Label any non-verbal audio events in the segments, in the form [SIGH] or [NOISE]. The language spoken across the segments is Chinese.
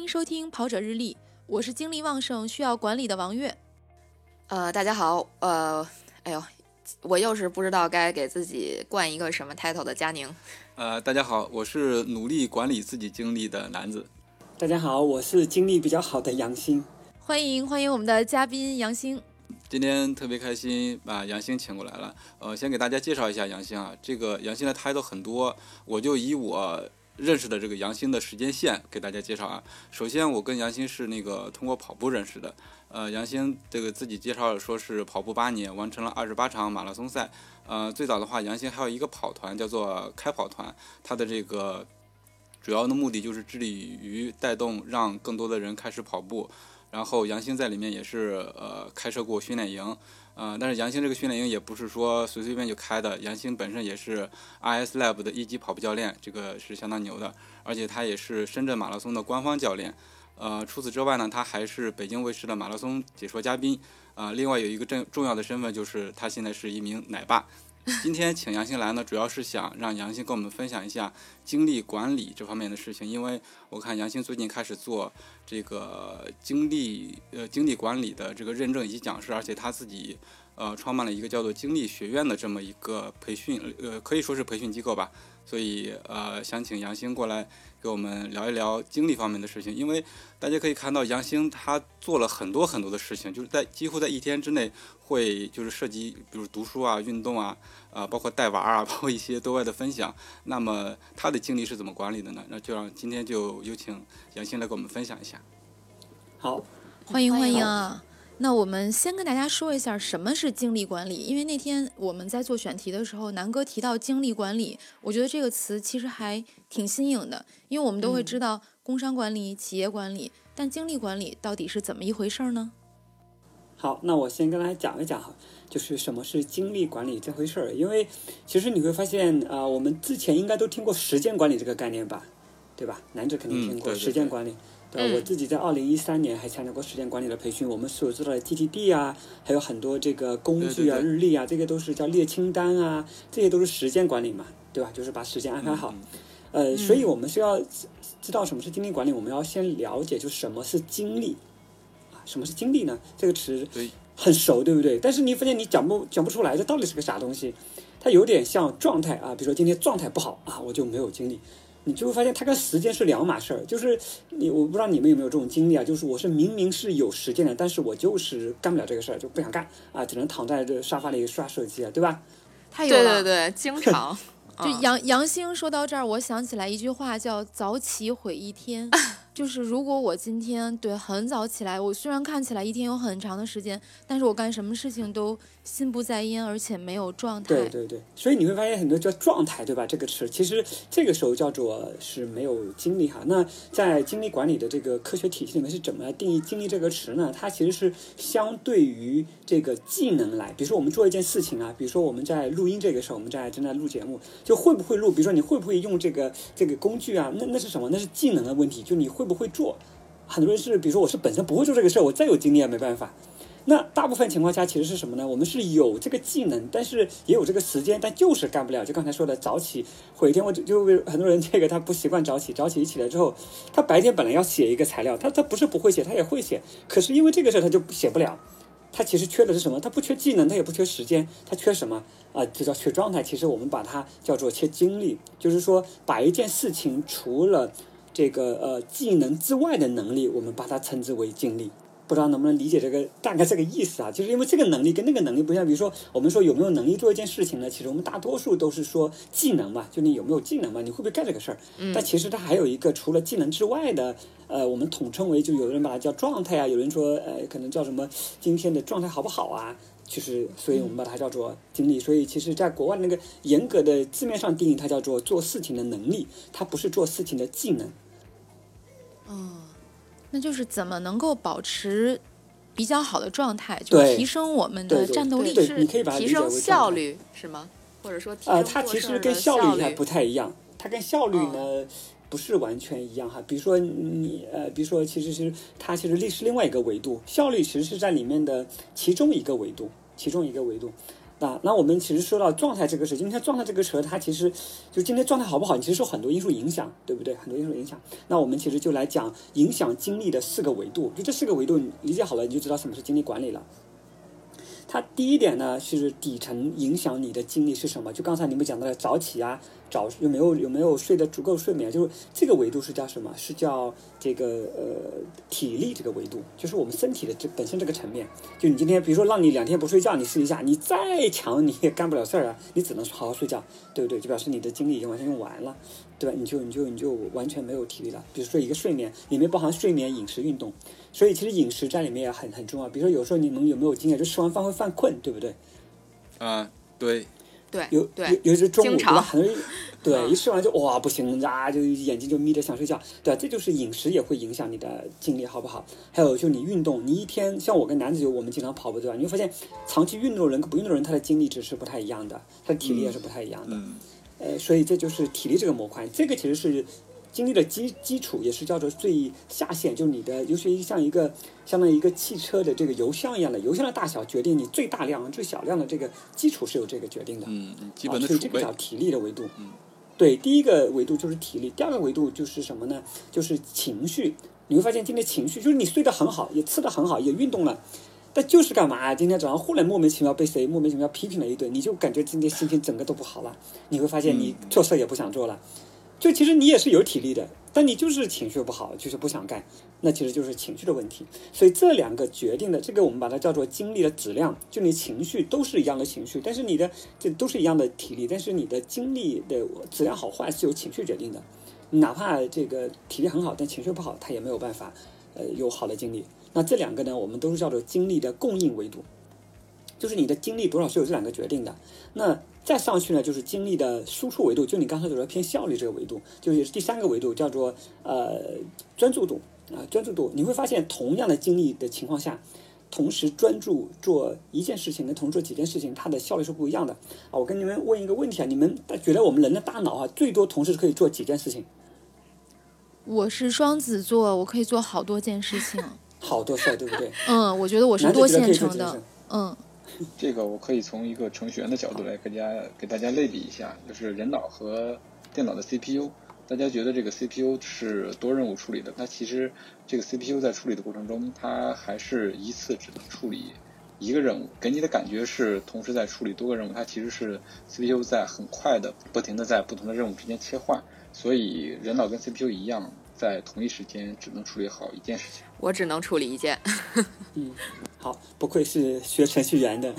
迎收听《跑者日历》，我是精力旺盛、需要管理的王悦。呃，大家好，呃，哎呦，我又是不知道该给自己冠一个什么 title 的佳宁。呃，大家好，我是努力管理自己精力的男子。大家好，我是精力比较好的杨星。欢迎欢迎我们的嘉宾杨星。今天特别开心把杨星请过来了。呃，先给大家介绍一下杨星啊，这个杨星的 title 很多，我就以我认识的这个杨星的时间线给大家介绍啊。首先，我跟杨星是那个通过跑步认识的。呃，杨星这个自己介绍说是跑步八年，完成了二十八场马拉松赛。呃，最早的话，杨星还有一个跑团叫做开跑团，它的这个主要的目的就是致力于带动让更多的人开始跑步。然后杨星在里面也是呃开设过训练营，呃，但是杨兴这个训练营也不是说随随便就开的，杨兴本身也是 IS Lab 的一级跑步教练，这个是相当牛的，而且他也是深圳马拉松的官方教练，呃，除此之外呢，他还是北京卫视的马拉松解说嘉宾，啊，另外有一个重重要的身份就是他现在是一名奶爸。今天请杨星来呢，主要是想让杨星跟我们分享一下精力管理这方面的事情，因为我看杨星最近开始做这个精力呃精力管理的这个认证以及讲师，而且他自己呃创办了一个叫做精力学院的这么一个培训呃可以说是培训机构吧。所以，呃，想请杨星过来给我们聊一聊精力方面的事情，因为大家可以看到杨兴他做了很多很多的事情，就是在几乎在一天之内会就是涉及，比如读书啊、运动啊，啊，包括带娃啊，包括一些对外的分享。那么他的精力是怎么管理的呢？那就让今天就有请杨兴来给我们分享一下。好，欢迎欢迎啊！那我们先跟大家说一下什么是精力管理，因为那天我们在做选题的时候，南哥提到精力管理，我觉得这个词其实还挺新颖的，因为我们都会知道工商管理、企业管理，但精力管理到底是怎么一回事呢？好，那我先跟大家讲一讲哈，就是什么是精力管理这回事儿。因为其实你会发现啊，我们之前应该都听过时间管理这个概念吧，对吧？男子肯定听过时间管理。对，我自己在二零一三年还参加过时间管理的培训。我们所知道的 TTD 啊，还有很多这个工具啊、日历啊，这些都是叫列清单啊，这些都是时间管理嘛，对吧？就是把时间安排好。呃，所以我们需要知道什么是精力管理，我们要先了解就什么是精力啊？什么是精力呢？这个词很熟，对不对？但是你发现你讲不讲不出来，这到底是个啥东西？它有点像状态啊，比如说今天状态不好啊，我就没有精力。你就会发现，它跟时间是两码事儿。就是你，我不知道你们有没有这种经历啊？就是我是明明是有时间的，但是我就是干不了这个事儿，就不想干啊，只能躺在这沙发里刷手机啊，对吧？太有了，对对对，经常。[LAUGHS] 就杨杨星说到这儿，我想起来一句话，叫“早起毁一天”。[LAUGHS] 就是如果我今天对很早起来，我虽然看起来一天有很长的时间，但是我干什么事情都心不在焉，而且没有状态。对对对，所以你会发现很多叫状态，对吧？这个词其实这个时候叫做是没有精力哈。那在精力管理的这个科学体系里面是怎么来定义精力这个词呢？它其实是相对于这个技能来，比如说我们做一件事情啊，比如说我们在录音这个时候，我们在正在录节目，就会不会录？比如说你会不会用这个这个工具啊？那那是什么？那是技能的问题，就你会。不会做，很多人是，比如说我是本身不会做这个事儿，我再有经验没办法。那大部分情况下其实是什么呢？我们是有这个技能，但是也有这个时间，但就是干不了。就刚才说的早起毁天，我就就很多人这个他不习惯早起，早起一起来之后，他白天本来要写一个材料，他他不是不会写，他也会写，可是因为这个事儿他就写不了。他其实缺的是什么？他不缺技能，他也不缺时间，他缺什么啊？这叫缺状态。其实我们把它叫做缺精力，就是说把一件事情除了。这个呃技能之外的能力，我们把它称之为精力。不知道能不能理解这个大概这个意思啊？就是因为这个能力跟那个能力不一样。比如说，我们说有没有能力做一件事情呢？其实我们大多数都是说技能嘛，就你有没有技能嘛，你会不会干这个事儿？但其实它还有一个除了技能之外的，呃，我们统称为就有的人把它叫状态啊，有人说呃可能叫什么今天的状态好不好啊？就是，所以我们把它叫做经历。所以其实，在国外那个严格的字面上定义，它叫做做事情的能力，它不是做事情的技能。哦，那就是怎么能够保持比较好的状态，就提升我们的战斗力，是提升效率是吗？或者说提升，呃，它其实跟效率还不太一样，它跟效率呢不是完全一样哈。比如说你呃，比如说其实是它其实力是另外一个维度，效率其实是在里面的其中一个维度，其中一个维度。那那我们其实说到状态这个事，今天状态这个词，它其实就今天状态好不好，其实受很多因素影响，对不对？很多因素影响。那我们其实就来讲影响精力的四个维度，就这四个维度你理解好了，你就知道什么是精力管理了。它第一点呢是底层影响你的精力是什么？就刚才你们讲到的早起啊，早有没有有没有睡得足够睡眠？就是这个维度是叫什么？是叫这个呃体力这个维度，就是我们身体的这本身这个层面。就你今天比如说让你两天不睡觉，你试一下，你再强你也干不了事儿啊，你只能好好睡觉，对不对？就表示你的精力已经完全用完了，对吧？你就你就你就完全没有体力了。比如说一个睡眠里面包含睡眠、饮食、运动。所以其实饮食在里面也很很重要。比如说有时候你们有没有经验，就吃完饭会犯困，对不对？啊，对，对，有有，尤其是中午？很多人 [LAUGHS] 对一吃完就哇不行啊，就眼睛就眯着想睡觉，对？这就是饮食也会影响你的精力好不好？还有就你运动，你一天像我跟男子就我们经常跑步，对吧？你会发现长期运动的人跟不运动的人，他的精力值是不太一样的，他的体力也是不太一样的。嗯呃，所以这就是体力这个模块，这个其实是精力的基基础，也是叫做最下限，就是你的，尤其像一个相当于一个汽车的这个油箱一样的，油箱的大小决定你最大量、最小量的这个基础是有这个决定的。嗯，基啊本的储备所以这个叫，体力的维度。嗯，对，第一个维度就是体力，第二个维度就是什么呢？就是情绪。你会发现今天情绪就是你睡得很好，也吃得很好，也运动了。但就是干嘛？今天早上忽然莫名其妙被谁莫名其妙批评了一顿，你就感觉今天心情整个都不好了。你会发现你做事也不想做了。就其实你也是有体力的，但你就是情绪不好，就是不想干，那其实就是情绪的问题。所以这两个决定的，这个我们把它叫做精力的质量。就你情绪都是一样的情绪，但是你的这都是一样的体力，但是你的精力的质量好坏是由情绪决定的。哪怕这个体力很好，但情绪不好，他也没有办法，呃，有好的精力。那这两个呢，我们都是叫做精力的供应维度，就是你的精力多少是由这两个决定的。那再上去呢，就是精力的输出维度，就你刚才所说偏效率这个维度，就也是第三个维度，叫做呃专注度啊、专注度。你会发现，同样的精力的情况下，同时专注做一件事情跟同时做几件事情，它的效率是不一样的啊。我跟你们问一个问题啊，你们觉得我们人的大脑啊，最多同时可以做几件事情？我是双子座，我可以做好多件事情。好多事儿，对不对？嗯，我觉得我是多线程的。嗯，这个我可以从一个程序员的角度来给大家给大家类比一下，就是人脑和电脑的 CPU。大家觉得这个 CPU 是多任务处理的，那其实这个 CPU 在处理的过程中，它还是一次只能处理一个任务，给你的感觉是同时在处理多个任务，它其实是 CPU 在很快的、不停的在不同的任务之间切换，所以人脑跟 CPU 一样，在同一时间只能处理好一件事情。我只能处理一件。[LAUGHS] 嗯好，不愧是学程序员的，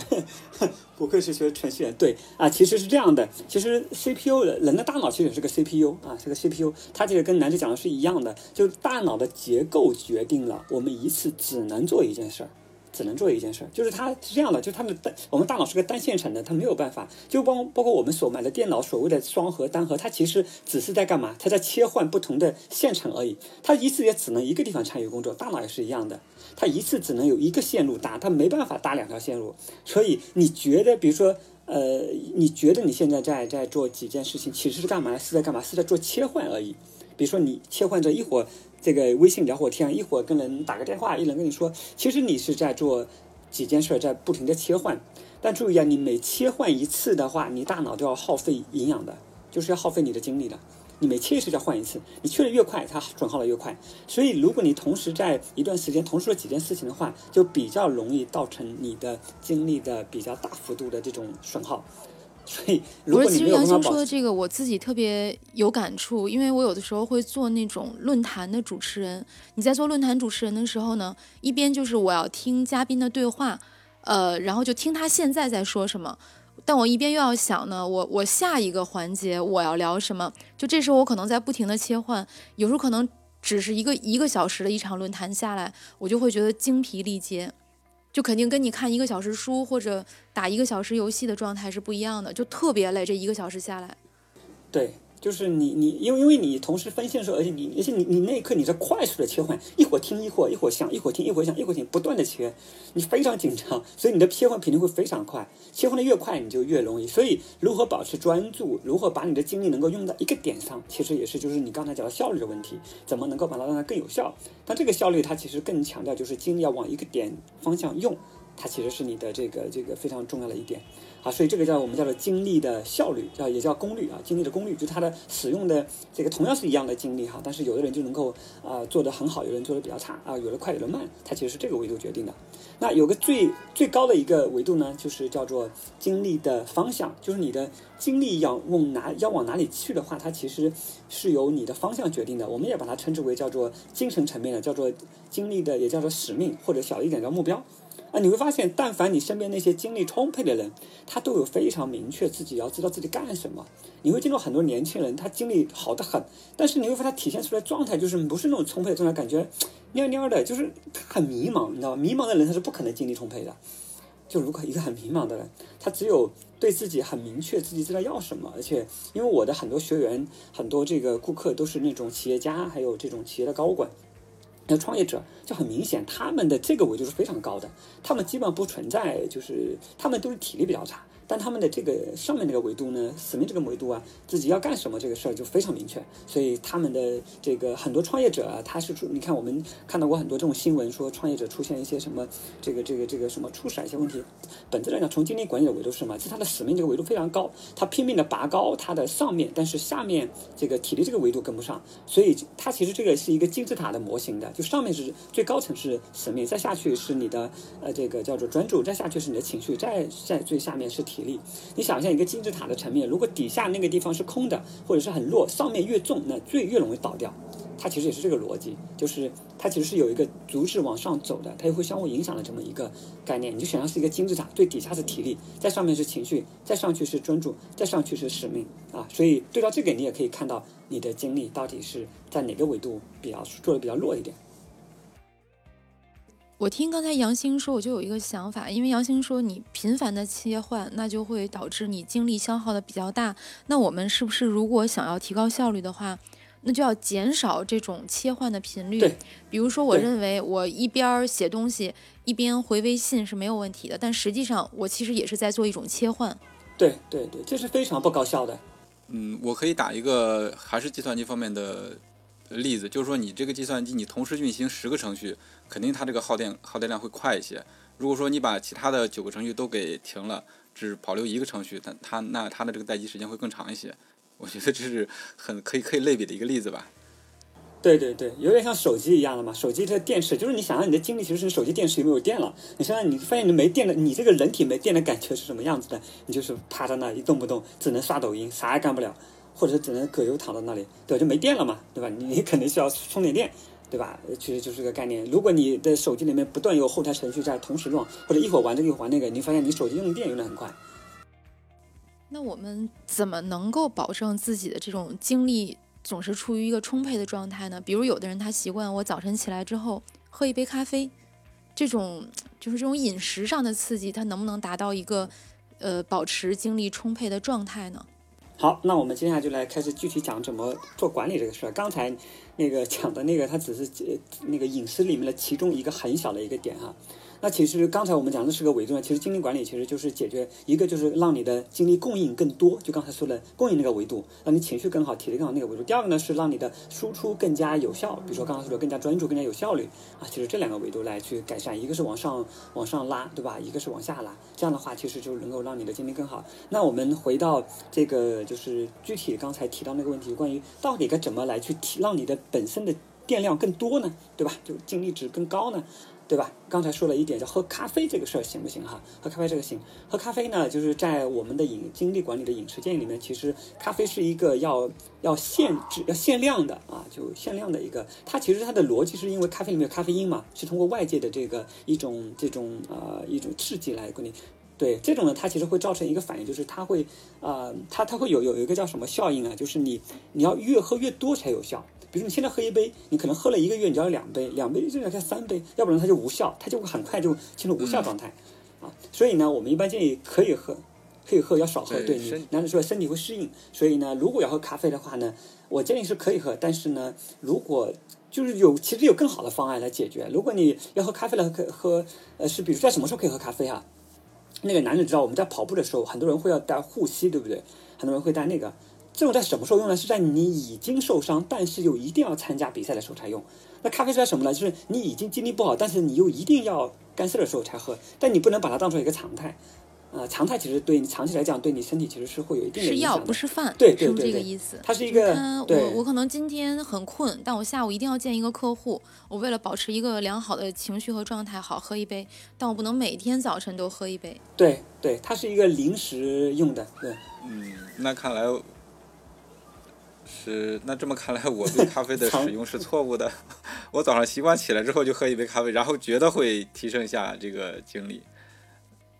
[LAUGHS] 不愧是学程序员。对啊，其实是这样的，其实 CPU 的人的大脑其实也是个 CPU 啊，是个 CPU，它其实跟男子讲的是一样的，就是大脑的结构决定了我们一次只能做一件事儿。只能做一件事，就是它是这样的，就是它的单，我们大脑是个单线程的，它没有办法，就包包括我们所买的电脑，所谓的双核、单核，它其实只是在干嘛？它在切换不同的线程而已，它一次也只能一个地方参与工作，大脑也是一样的，它一次只能有一个线路搭，它没办法搭两条线路，所以你觉得，比如说，呃，你觉得你现在在在做几件事情，其实是干嘛？是在干嘛？是在做切换而已。比如说你切换着一会儿这个微信聊会天，一会儿跟人打个电话，一人跟你说，其实你是在做几件事，在不停的切换。但注意啊，你每切换一次的话，你大脑都要耗费营养的，就是要耗费你的精力的。你每切一次就要换一次，你切的越快，它损耗的越快。所以，如果你同时在一段时间同时做几件事情的话，就比较容易造成你的精力的比较大幅度的这种损耗。所以，如，果你其实杨兴没有办法保说的这个，我自己特别有感触，因为我有的时候会做那种论坛的主持人。你在做论坛主持人的时候呢，一边就是我要听嘉宾的对话，呃，然后就听他现在在说什么，但我一边又要想呢，我我下一个环节我要聊什么，就这时候我可能在不停的切换，有时候可能只是一个一个小时的一场论坛下来，我就会觉得精疲力竭。就肯定跟你看一个小时书或者打一个小时游戏的状态是不一样的，就特别累。这一个小时下来，对，就是你你因为因为你同时分线的时候，而且你而且你你那一刻你在快速的切换，一会儿听一会儿一会儿想，一会儿听一会儿想，一会儿听，不断的切，你非常紧张，所以你的切换频率会非常快，切换的越快你就越容易。所以如何保持专注，如何把你的精力能够用在一个点上，其实也是就是你刚才讲的效率的问题，怎么能够把它让它更有效？但这个效率它其实更强调就是精力要往一个点方向用。它其实是你的这个这个非常重要的一点。啊，所以这个叫我们叫做精力的效率，叫也叫功率啊，精力的功率，就它的使用的这个同样是一样的精力哈，但是有的人就能够啊做得很好，有人做得比较差啊，有的快有的慢，它其实是这个维度决定的。那有个最最高的一个维度呢，就是叫做精力的方向，就是你的精力要往哪要往哪里去的话，它其实是由你的方向决定的。我们也把它称之为叫做精神层面的，叫做精力的，也叫做使命或者小一点叫目标。啊，你会发现，但凡你身边那些精力充沛的人，他都有非常明确自己要知道自己干什么。你会见到很多年轻人，他精力好得很，但是你会发现他体现出来状态就是不是那种充沛的状态，感觉蔫蔫的，就是很迷茫，你知道吗？迷茫的人他是不可能精力充沛的。就如果一个很迷茫的人，他只有对自己很明确，自己知道要什么，而且因为我的很多学员、很多这个顾客都是那种企业家，还有这种企业的高管。那创业者就很明显，他们的这个维度是非常高的，他们基本上不存在，就是他们都是体力比较差。但他们的这个上面这个维度呢，使命这个维度啊，自己要干什么这个事儿就非常明确。所以他们的这个很多创业者啊，他是出，你看我们看到过很多这种新闻，说创业者出现一些什么这个这个这个什么出事一些问题。本质来讲，从精力管理的维度是什么？是他的使命这个维度非常高，他拼命的拔高他的上面，但是下面这个体力这个维度跟不上。所以他其实这个是一个金字塔的模型的，就上面是最高层是使命，再下去是你的呃这个叫做专注，再下去是你的情绪，再在最下面是体体力。你想象一个金字塔的层面，如果底下那个地方是空的，或者是很弱，上面越重，那最越容易倒掉。它其实也是这个逻辑，就是它其实是有一个逐质往上走的，它也会相互影响的这么一个概念。你就想象是一个金字塔，最底下是体力，在上面是情绪，再上去是专注，再上去是使命啊。所以对照这个，你也可以看到你的精力到底是在哪个维度比较做的比较弱一点。我听刚才杨星说，我就有一个想法，因为杨星说你频繁的切换，那就会导致你精力消耗的比较大。那我们是不是如果想要提高效率的话，那就要减少这种切换的频率？对，比如说我认为我一边儿写东西一边回微信是没有问题的，但实际上我其实也是在做一种切换。对对对，这是非常不高效的。嗯，我可以打一个还是计算机方面的例子，就是说你这个计算机你同时运行十个程序，肯定它这个耗电耗电量会快一些。如果说你把其他的九个程序都给停了，只保留一个程序，它它那它的这个待机时间会更长一些。我觉得这是很可以可以类比的一个例子吧。对对对，有点像手机一样的嘛。手机这电池，就是你想让你的精力其实是手机电池有没有电了。你想想，你发现你没电了，你这个人体没电的感觉是什么样子的？你就是趴在那一动不动，只能刷抖音，啥也干不了，或者只能葛优躺在那里，对吧？就没电了嘛，对吧？你肯定需要充点电，对吧？其实就是个概念。如果你的手机里面不断有后台程序在同时用，或者一会儿玩这个一会儿玩那个，你发现你手机用电用的很快。那我们怎么能够保证自己的这种精力总是处于一个充沛的状态呢？比如有的人他习惯我早晨起来之后喝一杯咖啡，这种就是这种饮食上的刺激，它能不能达到一个呃保持精力充沛的状态呢？好，那我们接下来就来开始具体讲怎么做管理这个事儿。刚才那个讲的那个，它只是呃那个隐私里面的其中一个很小的一个点哈。那其实刚才我们讲的是个维度呢，其实精力管理其实就是解决一个就是让你的精力供应更多，就刚才说的供应那个维度，让你情绪更好，体力更好那个维度。第二个呢是让你的输出更加有效，比如说刚刚说的更加专注、更加有效率啊，其实这两个维度来去改善，一个是往上往上拉，对吧？一个是往下拉，这样的话其实就能够让你的精力更好。那我们回到这个就是具体刚才提到那个问题，关于到底该怎么来去提让你的本身的电量更多呢？对吧？就精力值更高呢？对吧？刚才说了一点，叫喝咖啡这个事儿行不行哈？喝咖啡这个行。喝咖啡呢，就是在我们的饮精力管理的饮食建议里面，其实咖啡是一个要要限制、要限量的啊，就限量的一个。它其实它的逻辑是因为咖啡里面有咖啡因嘛，是通过外界的这个一种这种呃一种刺激来管理。对这种呢，它其实会造成一个反应，就是它会呃，它它会有有一个叫什么效应啊？就是你你要越喝越多才有效。比如你现在喝一杯，你可能喝了一个月，你就要两杯，两杯就要加三杯，要不然它就无效，它就会很快就进入无效状态，啊，所以呢，我们一般建议可以喝，可以喝，要少喝，对你男的说身体会适应，所以呢，如果要喝咖啡的话呢，我建议是可以喝，但是呢，如果就是有其实有更好的方案来解决，如果你要喝咖啡了，可喝呃是比如在什么时候可以喝咖啡啊？那个男人知道我们在跑步的时候，很多人会要带护膝，对不对？很多人会带那个。这种在什么时候用呢？是在你已经受伤，但是又一定要参加比赛的时候才用。那咖啡是在什么呢？就是你已经精力不好，但是你又一定要干事的时候才喝，但你不能把它当成一个常态。呃，常态其实对你长期来讲，对你身体其实是会有一定的是药影响的。不是饭，对对是不是这个意思？它是一个他对我我可能今天很困，但我下午一定要见一个客户，我为了保持一个良好的情绪和状态，好喝一杯，但我不能每天早晨都喝一杯。对对，它是一个临时用的。对，嗯，那看来是那这么看来，我对咖啡的使用是错误的。[LAUGHS] 我早上习惯起来之后就喝一杯咖啡，然后觉得会提升一下这个精力。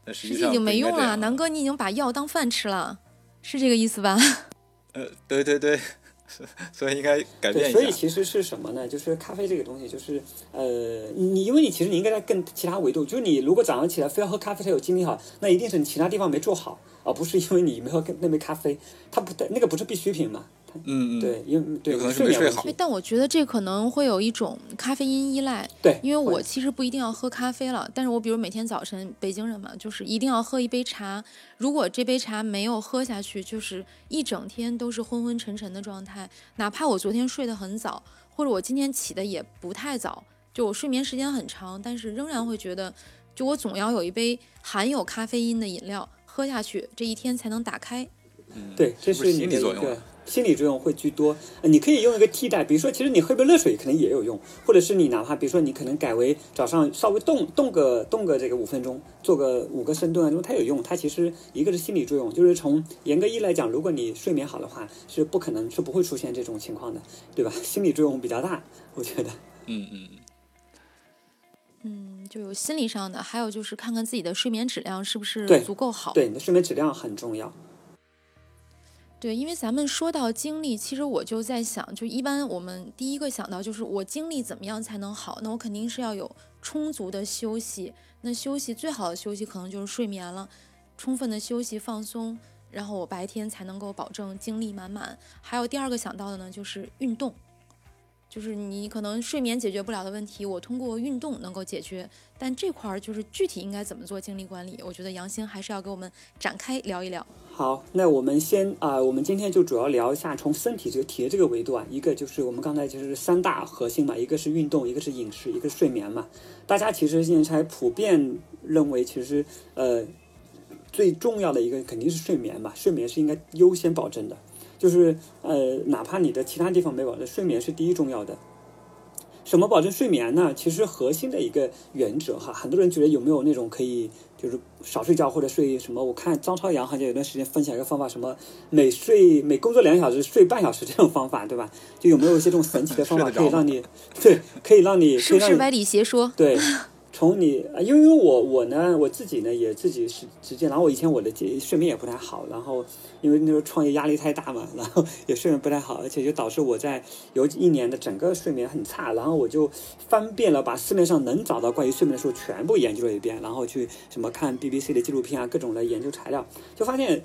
那实际上已经没用了，南哥，你已经把药当饭吃了，是这个意思吧？[LAUGHS] 呃，对对对，[LAUGHS] 所以应该改变，一下。所以其实是什么呢？就是咖啡这个东西，就是呃，你因为你其实你应该在更其他维度，就是你如果早上起来非要喝咖啡才有精力哈，那一定是你其他地方没做好，而不是因为你没喝那杯咖啡，它不那个不是必需品嘛？嗯嗯，对，因为对有可能是睡眠问没睡好但我觉得这可能会有一种咖啡因依赖，对，因为我其实不一定要喝咖啡了，但是我比如每天早晨，北京人嘛，就是一定要喝一杯茶。如果这杯茶没有喝下去，就是一整天都是昏昏沉沉的状态。哪怕我昨天睡得很早，或者我今天起的也不太早，就我睡眠时间很长，但是仍然会觉得，就我总要有一杯含有咖啡因的饮料喝下去，这一天才能打开。嗯对，这是你的一心理作用啊个心理作用会居多。呃你可以用一个替代，比如说，其实你喝杯热水可能也有用，或者是你哪怕比如说你可能改为早上稍微动动个动个这个五分钟，做个五个深蹲啊，因为它有用。它其实一个是心理作用，就是从严格意义来讲，如果你睡眠好的话，是不可能是不会出现这种情况的，对吧？[LAUGHS] 心理作用比较大，我觉得。嗯嗯嗯，嗯，就有心理上的，还有就是看看自己的睡眠质量是不是足够好。对，你的睡眠质量很重要。对，因为咱们说到精力，其实我就在想，就一般我们第一个想到就是我精力怎么样才能好？那我肯定是要有充足的休息。那休息最好的休息可能就是睡眠了，充分的休息放松，然后我白天才能够保证精力满满。还有第二个想到的呢，就是运动。就是你可能睡眠解决不了的问题，我通过运动能够解决。但这块儿就是具体应该怎么做精力管理，我觉得杨星还是要给我们展开聊一聊。好，那我们先啊、我们今天就主要聊一下从身体这个体的这个维度啊，一个就是我们刚才就是三大核心嘛，一个是运动，一个是饮食，一个是睡眠嘛。大家其实现在普遍认为，其实呃最重要的一个肯定是睡眠吧，睡眠是应该优先保证的，就是呃哪怕你的其他地方没保证，睡眠是第一重要的。什么保证睡眠呢？其实核心的一个原则哈，很多人觉得有没有那种可以就是少睡觉或者睡什么？我看张朝阳好像有段时间分享一个方法，什么每睡每工作两小时睡半小时这种方法，对吧？就有没有一些这种神奇的方法 [LAUGHS] 可以让你对，可以让你可以让你是不是歪理邪说？[LAUGHS] 对，从你，呃因为我我呢，我自己呢也自己是直接，然后我以前我的睡眠也不太好，然后因为那时候创业压力太大嘛，[LAUGHS] 然后也睡眠不太好，而且就导致我在有一年的整个睡眠很差，然后我就翻遍了把市面上能找到关于睡眠的书全部研究了一遍，然后去什么看 BBC 的纪录片啊，各种的研究材料，就发现。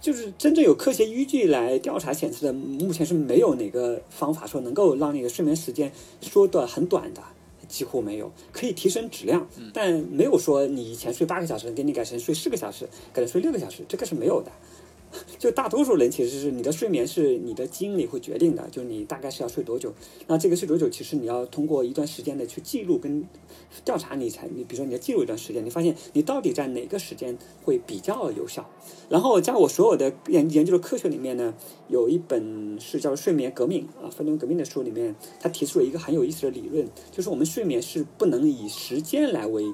就是真正有科学依据来调查显示的，目前是没有哪个方法说能够让你的睡眠时间缩短很短的。几乎没有，可以提升质量，但没有说你以前睡八个小时，给你改成睡四个小时，改成睡六个小时，这个是没有的。[LAUGHS] 就大多数人其实是你的睡眠是你的基因里会决定的，就是你大概是要睡多久。那这个睡多久，其实你要通过一段时间的去记录跟调查，你才你比如说你要记录一段时间，你发现你到底在哪个时间会比较有效。然后在我所有的研研究的科学里面呢，有一本是叫《睡眠革命》啊，分钟革命的书里面，他提出了一个很有意思的理论，就是我们睡眠是不能以时间来为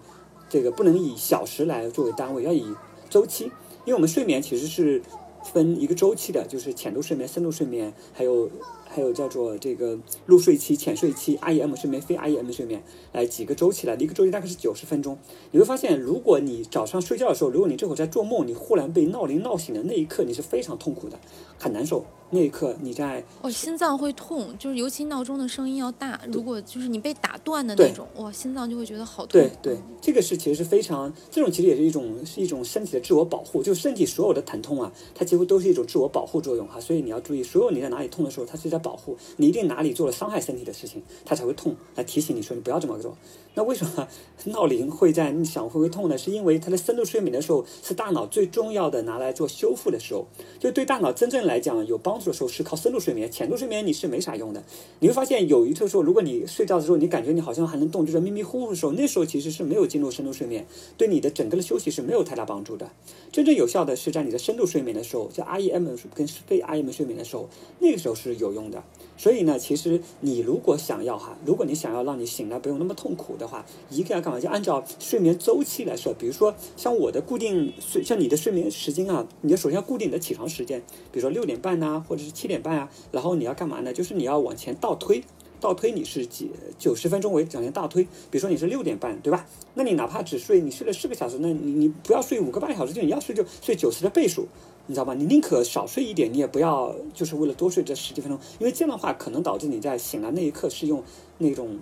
这个，不能以小时来作为单位，要以周期，因为我们睡眠其实是分一个周期的，就是浅度睡眠、深度睡眠，还有还有叫做这个入睡期、浅睡期、REM 睡眠、非 REM 睡眠，来几个周期的，一个周期大概是九十分钟。你会发现，如果你早上睡觉的时候，如果你这会儿在做梦，你忽然被闹铃闹醒的那一刻，你是非常痛苦的，很难受。那一刻你在哦心脏会痛，就是尤其闹钟的声音要大，如果就是你被打断的那种，哇，心脏就会觉得好痛。对对，这个是其实是非常，这种其实也是一种是一种身体的自我保护，就身体所有的疼痛啊，它几乎都是一种自我保护作用哈，所以你要注意，所有你在哪里痛的时候，它是在保护你，一定哪里做了伤害身体的事情，它才会痛，来提醒你说你不要这么做。那为什么闹铃会在你想会不会痛呢？是因为它的深度睡眠的时候是大脑最重要的拿来做修复的时候，就对大脑真正来讲有帮助的时候是靠深度睡眠，浅度睡眠你是没啥用的。你会发现有一次时候，如果你睡觉的时候，你感觉你好像还能动，就是迷迷糊糊的时候，那时候其实是没有进入深度睡眠，对你的整个的休息是没有太大帮助的。真正有效的是在你的深度睡眠的时候，叫 REM 跟非 REM 睡眠的时候，那个时候是有用的。所以呢，其实你如果想要哈，如果你想要让你醒来不用那么痛苦的话，一个要干嘛？就按照睡眠周期来说，比如说像我的固定睡，像你的睡眠时间啊，你要首先要固定你的起床时间，比如说六点半呐、或者是七点半啊，然后你要干嘛呢？就是你要往前倒推。倒推你是几九十分钟为往前倒推，比如说你是六点半，对吧？那你哪怕只睡你睡了四个小时，那你你不要睡五个半小时，就你要睡就睡九十的倍数，你知道吧？你宁可少睡一点，你也不要就是为了多睡这十几分钟，因为这样的话可能导致你在醒来那一刻是用那种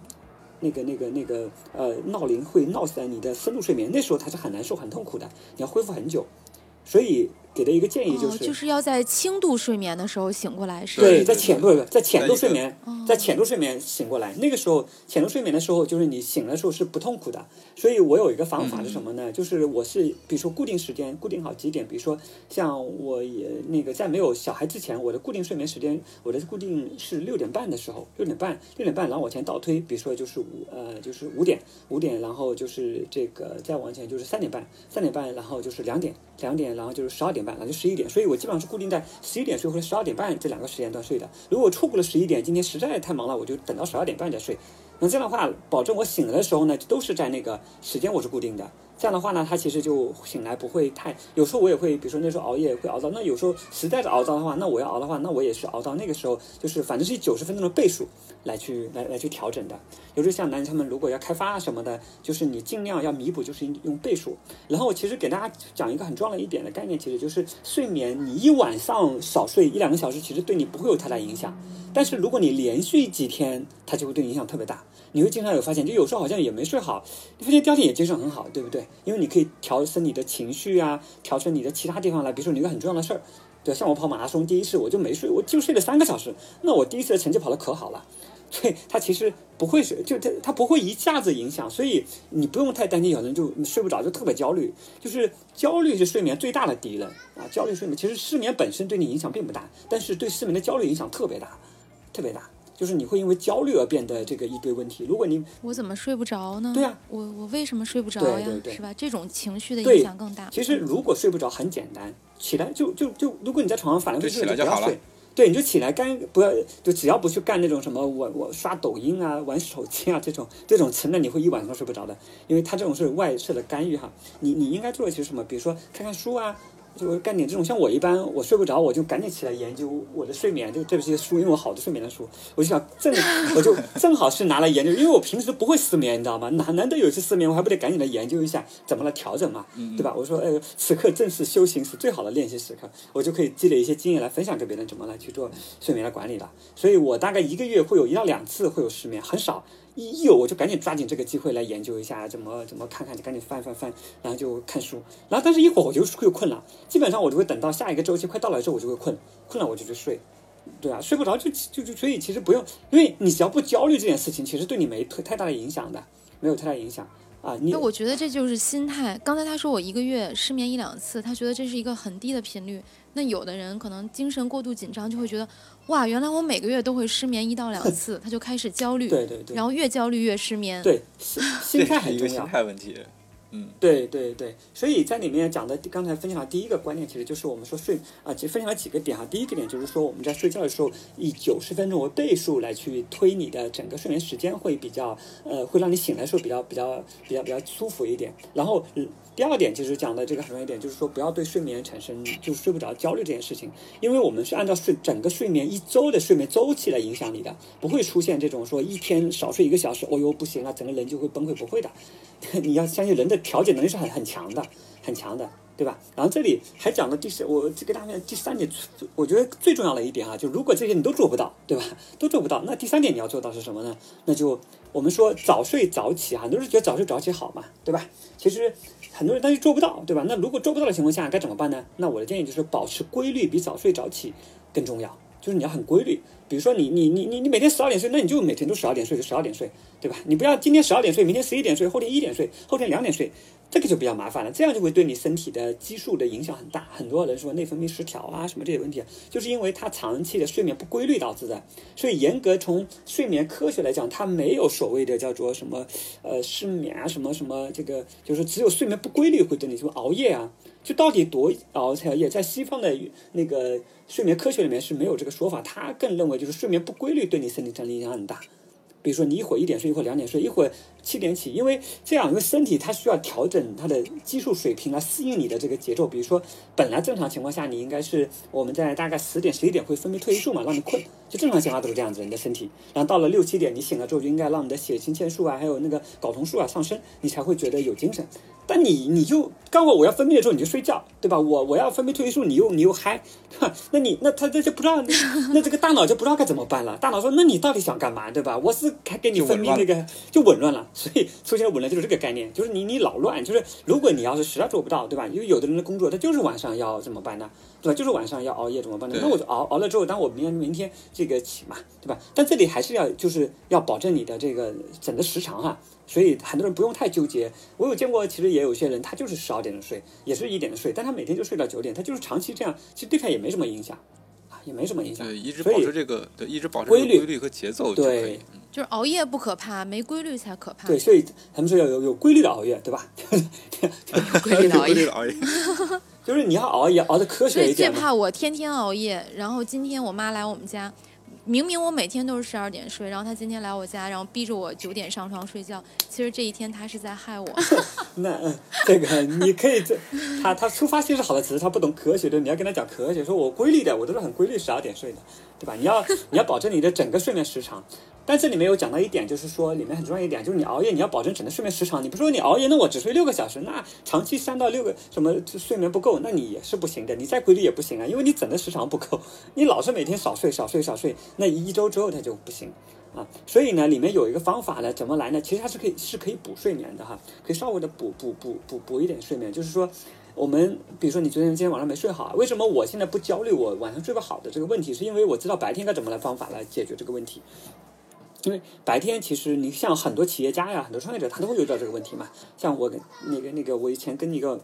那个那个那个呃闹铃会闹醒你的深度睡眠，那时候它是很难受很痛苦的，你要恢复很久，所以。给的一个建议就哦，是，就是要在轻度睡眠的时候醒过来，是对，对在浅度在浅度睡眠，在浅度睡眠醒过来，那个时候浅度睡眠的时候，就是你醒的时候是不痛苦的。所以我有一个方法是什么呢？就是我是比如说固定时间，固定好几点，比如说像我也那个在没有小孩之前，我的固定睡眠时间，我的固定是六点半的时候，六点半，六点半，然后往前倒推，比如说就是五呃就是五点，五点，然后就是这个再往前就是三点半，三点半，然后就是两点，两点，然后就是十二点点半，那就十一点，所以我基本上是固定在十一点睡或者十二点半这两个时间段睡的。如果错过了十一点，今天实在太忙了，我就等到十二点半再睡。那这样的话，保证我醒来的时候呢，都是在那个时间我是固定的。这样的话呢，他其实就醒来不会太。有时候我也会，比如说那时候熬夜会熬到，那有时候实在是熬到的话，那我要熬的话，那我也是熬到那个时候，就是反正是以九十分钟的倍数来去来来去调整的。有时候像男生们如果要开发什么的，就是你尽量要弥补，就是用倍数。然后其实给大家讲一个很重要的一点的概念，其实就是睡眠，你一晚上少睡一两个小时，其实对你不会有太大影响。但是如果你连续几天，它就会对你影响特别大。你会经常有发现，就有时候好像也没睡好，你发现第二天也精神很好，对不对？因为你可以调整你的情绪啊，调整你的其他地方来。比如说你一个很重要的事儿，对，像我跑马拉松第一次我就没睡，我就睡了三个小时，那我第一次的成绩跑得可好了。所以它其实不会是，就它它不会一下子影响，所以你不用太担心。有人就睡不着，就特别焦虑，就是焦虑是睡眠最大的敌人啊！焦虑睡眠其实失眠本身对你影响并不大，但是对失眠的焦虑影响特别大，特别大。就是你会因为焦虑而变得这个一堆问题。如果你我怎么睡不着呢？对啊我我为什么睡不着呀？对对对是吧？这种情绪的影响更大。其实如果睡不着很简单，起来就就就，如果你在床上反来就覆去起来就好了不要睡。对，你就起来干，不要就只要不去干那种什么我我刷抖音啊、玩手机啊这种这种，真的你会一晚上睡不着的，因为它这种是外设的干预哈。你你应该做的其实什么？比如说看看书啊，就干点这种。像我一般我睡不着，我就赶紧起来研究我的睡眠，就这些书，因为我好多睡眠的书，我就想正我就正好是拿来研究，因为我平时不会失眠，你知道吗？难难得有一次失眠，我还不得赶紧来研究一下怎么来调整嘛，对吧？我说，哎，此刻正是修行是最好的练习时刻，我就可以积累一些经验来分享给别人，怎么来去做睡眠的管理了。所以我大概一个月会有一到两次会有失眠，很少。一有我就赶紧抓紧这个机会来研究一下怎么怎么看看，就赶紧翻翻翻，然后就看书。然后但是一会儿我就会困了，基本上我就会等到下一个周期快到了之后我就会困，困了我就去睡。对啊，睡不着就就就所以其实不用，因为你只要不焦虑这件事情，其实对你没太太大的影响的，没有太大影响啊。你那我觉得这就是心态。刚才他说我一个月失眠一两次，他觉得这是一个很低的频率。那有的人可能精神过度紧张，就会觉得哇，原来我每个月都会失眠一到两次，他就开始焦虑，对对对然后越焦虑越失眠。对 [LAUGHS] 心心态这是一个心很重要。态问题。嗯，对对对，所以在里面讲的刚才分享的第一个观念，其实就是我们说睡啊，其实分享了几个点哈。第一个点就是说我们在睡觉的时候以九十分钟为倍数来去推你的整个睡眠时间，会比较呃，会让你醒来的时候比较比较比较比较舒服一点。然后、嗯第二点其实讲的这个很重要一点，就是说不要对睡眠产生就是睡不着焦虑这件事情，因为我们是按照睡整个睡眠一周的睡眠周期来影响你的，不会出现这种说一天少睡一个小时，哦哟不行了，整个人就会崩溃，不会的。[LAUGHS] 你要相信人的调节能力是很很强的，很强的，对吧？然后这里还讲了第四，我这个大面第三点，我觉得最重要的一点啊，就如果这些你都做不到，对吧？都做不到，那第三点你要做到是什么呢？那就我们说早睡早起啊，很多人觉得早睡早起好嘛，对吧？其实很多人但是做不到，对吧？那如果做不到的情况下该怎么办呢？那我的建议就是保持规律比早睡早起更重要。就是你要很规律。比如说你你你你你每天十二点睡，那你就每天都十二点睡，就十二点睡，对吧？你不要今天十二点睡，明天十一点睡，后天一点睡，后天两点睡，这个就比较麻烦了。这样就会对你身体的激素的影响很大。很多人说内分泌失调啊什么这些问题，就是因为他长期的睡眠不规律导致的。所以严格从睡眠科学来讲，它没有所谓的叫做什么呃失眠啊什么什么这个，就是只有睡眠不规律会对你什么熬夜啊。就到底多熬才夜，在西方的那个睡眠科学里面是没有这个说法，他更认为就是睡眠不规律对你身体产生影响很大。比如说你一会儿一点睡，一会儿两点睡，一会儿七点起，因为这样，因为身体它需要调整它的激素水平来适应你的这个节奏。比如说，本来正常情况下你应该是我们在大概十点十一点会分泌褪黑素嘛，让你困，就正常情况都是这样子，你的身体。然后到了六七点你醒了之后，就应该让你的血清腺素啊，还有那个睾酮素啊上升，你才会觉得有精神。但你你就刚好我要分泌的时候你就睡觉，对吧？我我要分泌褪黑素，你又你又嗨，那你那他这就不知道，那这个大脑就不知道该怎么办了。大脑说，那你到底想干嘛，对吧？我是该给你分泌那个就紊乱了，所以出现紊乱就是这个概念，就是你你老乱，就是如果你要是实在做不到，对吧？因为有的人的工作他就是晚上要怎么办呢？对吧？就是晚上要熬夜怎么办呢？那我就熬熬了之后，当我明天明天这个起嘛，对吧？但这里还是要就是要保证你的这个整个时长哈。所以很多人不用太纠结。我有见过，其实也有些人，他就是十二点的睡，也是一点的睡，但他每天就睡到九点，他就是长期这样，其实对他也没什么影响，啊，也没什么影响。对，一直保持这个，对，一直保持规律、规律和节奏就可以。对，就是熬夜不可怕，没规律才可怕。对，所以他们说要有有规律的熬夜，对吧？[LAUGHS] 有规律的熬夜，熬夜，就是你要熬夜熬的科所以最学一点最。怕我天天熬夜，然后今天我妈来我们家，明明我每天都是十二点睡，然后他今天来我家，然后逼着我九点上床睡觉。其实这一天他是在害我。[LAUGHS] 那，这个你可以他他出发性是好的，只是他不懂科学的，你要跟他讲科学，说我规律的，我都是很规律十二点睡的，对吧？你要你要保证你的整个睡眠时长。但这里面有讲到一点，就是说里面很重要一点，就是你熬夜你要保证整个睡眠时长。你不说你熬夜，那我只睡六个小时，那长期三到六个什么睡眠不够，那你也是不行的。你再规律也不行啊，因为你整个时长不够，你老是每天少睡少睡少睡，那一周之后它就不行。啊，所以呢，里面有一个方法呢，怎么来呢？其实它是可以是可以补睡眠的哈，可以稍微的补补补补补一点睡眠。就是说，我们比如说你昨天今天晚上没睡好，为什么我现在不焦虑我晚上睡不好的这个问题？是因为我知道白天该怎么来方法来解决这个问题。因为白天其实你像很多企业家呀，很多创业者他都会遇到这个问题嘛。像我跟那个那个我以前跟一个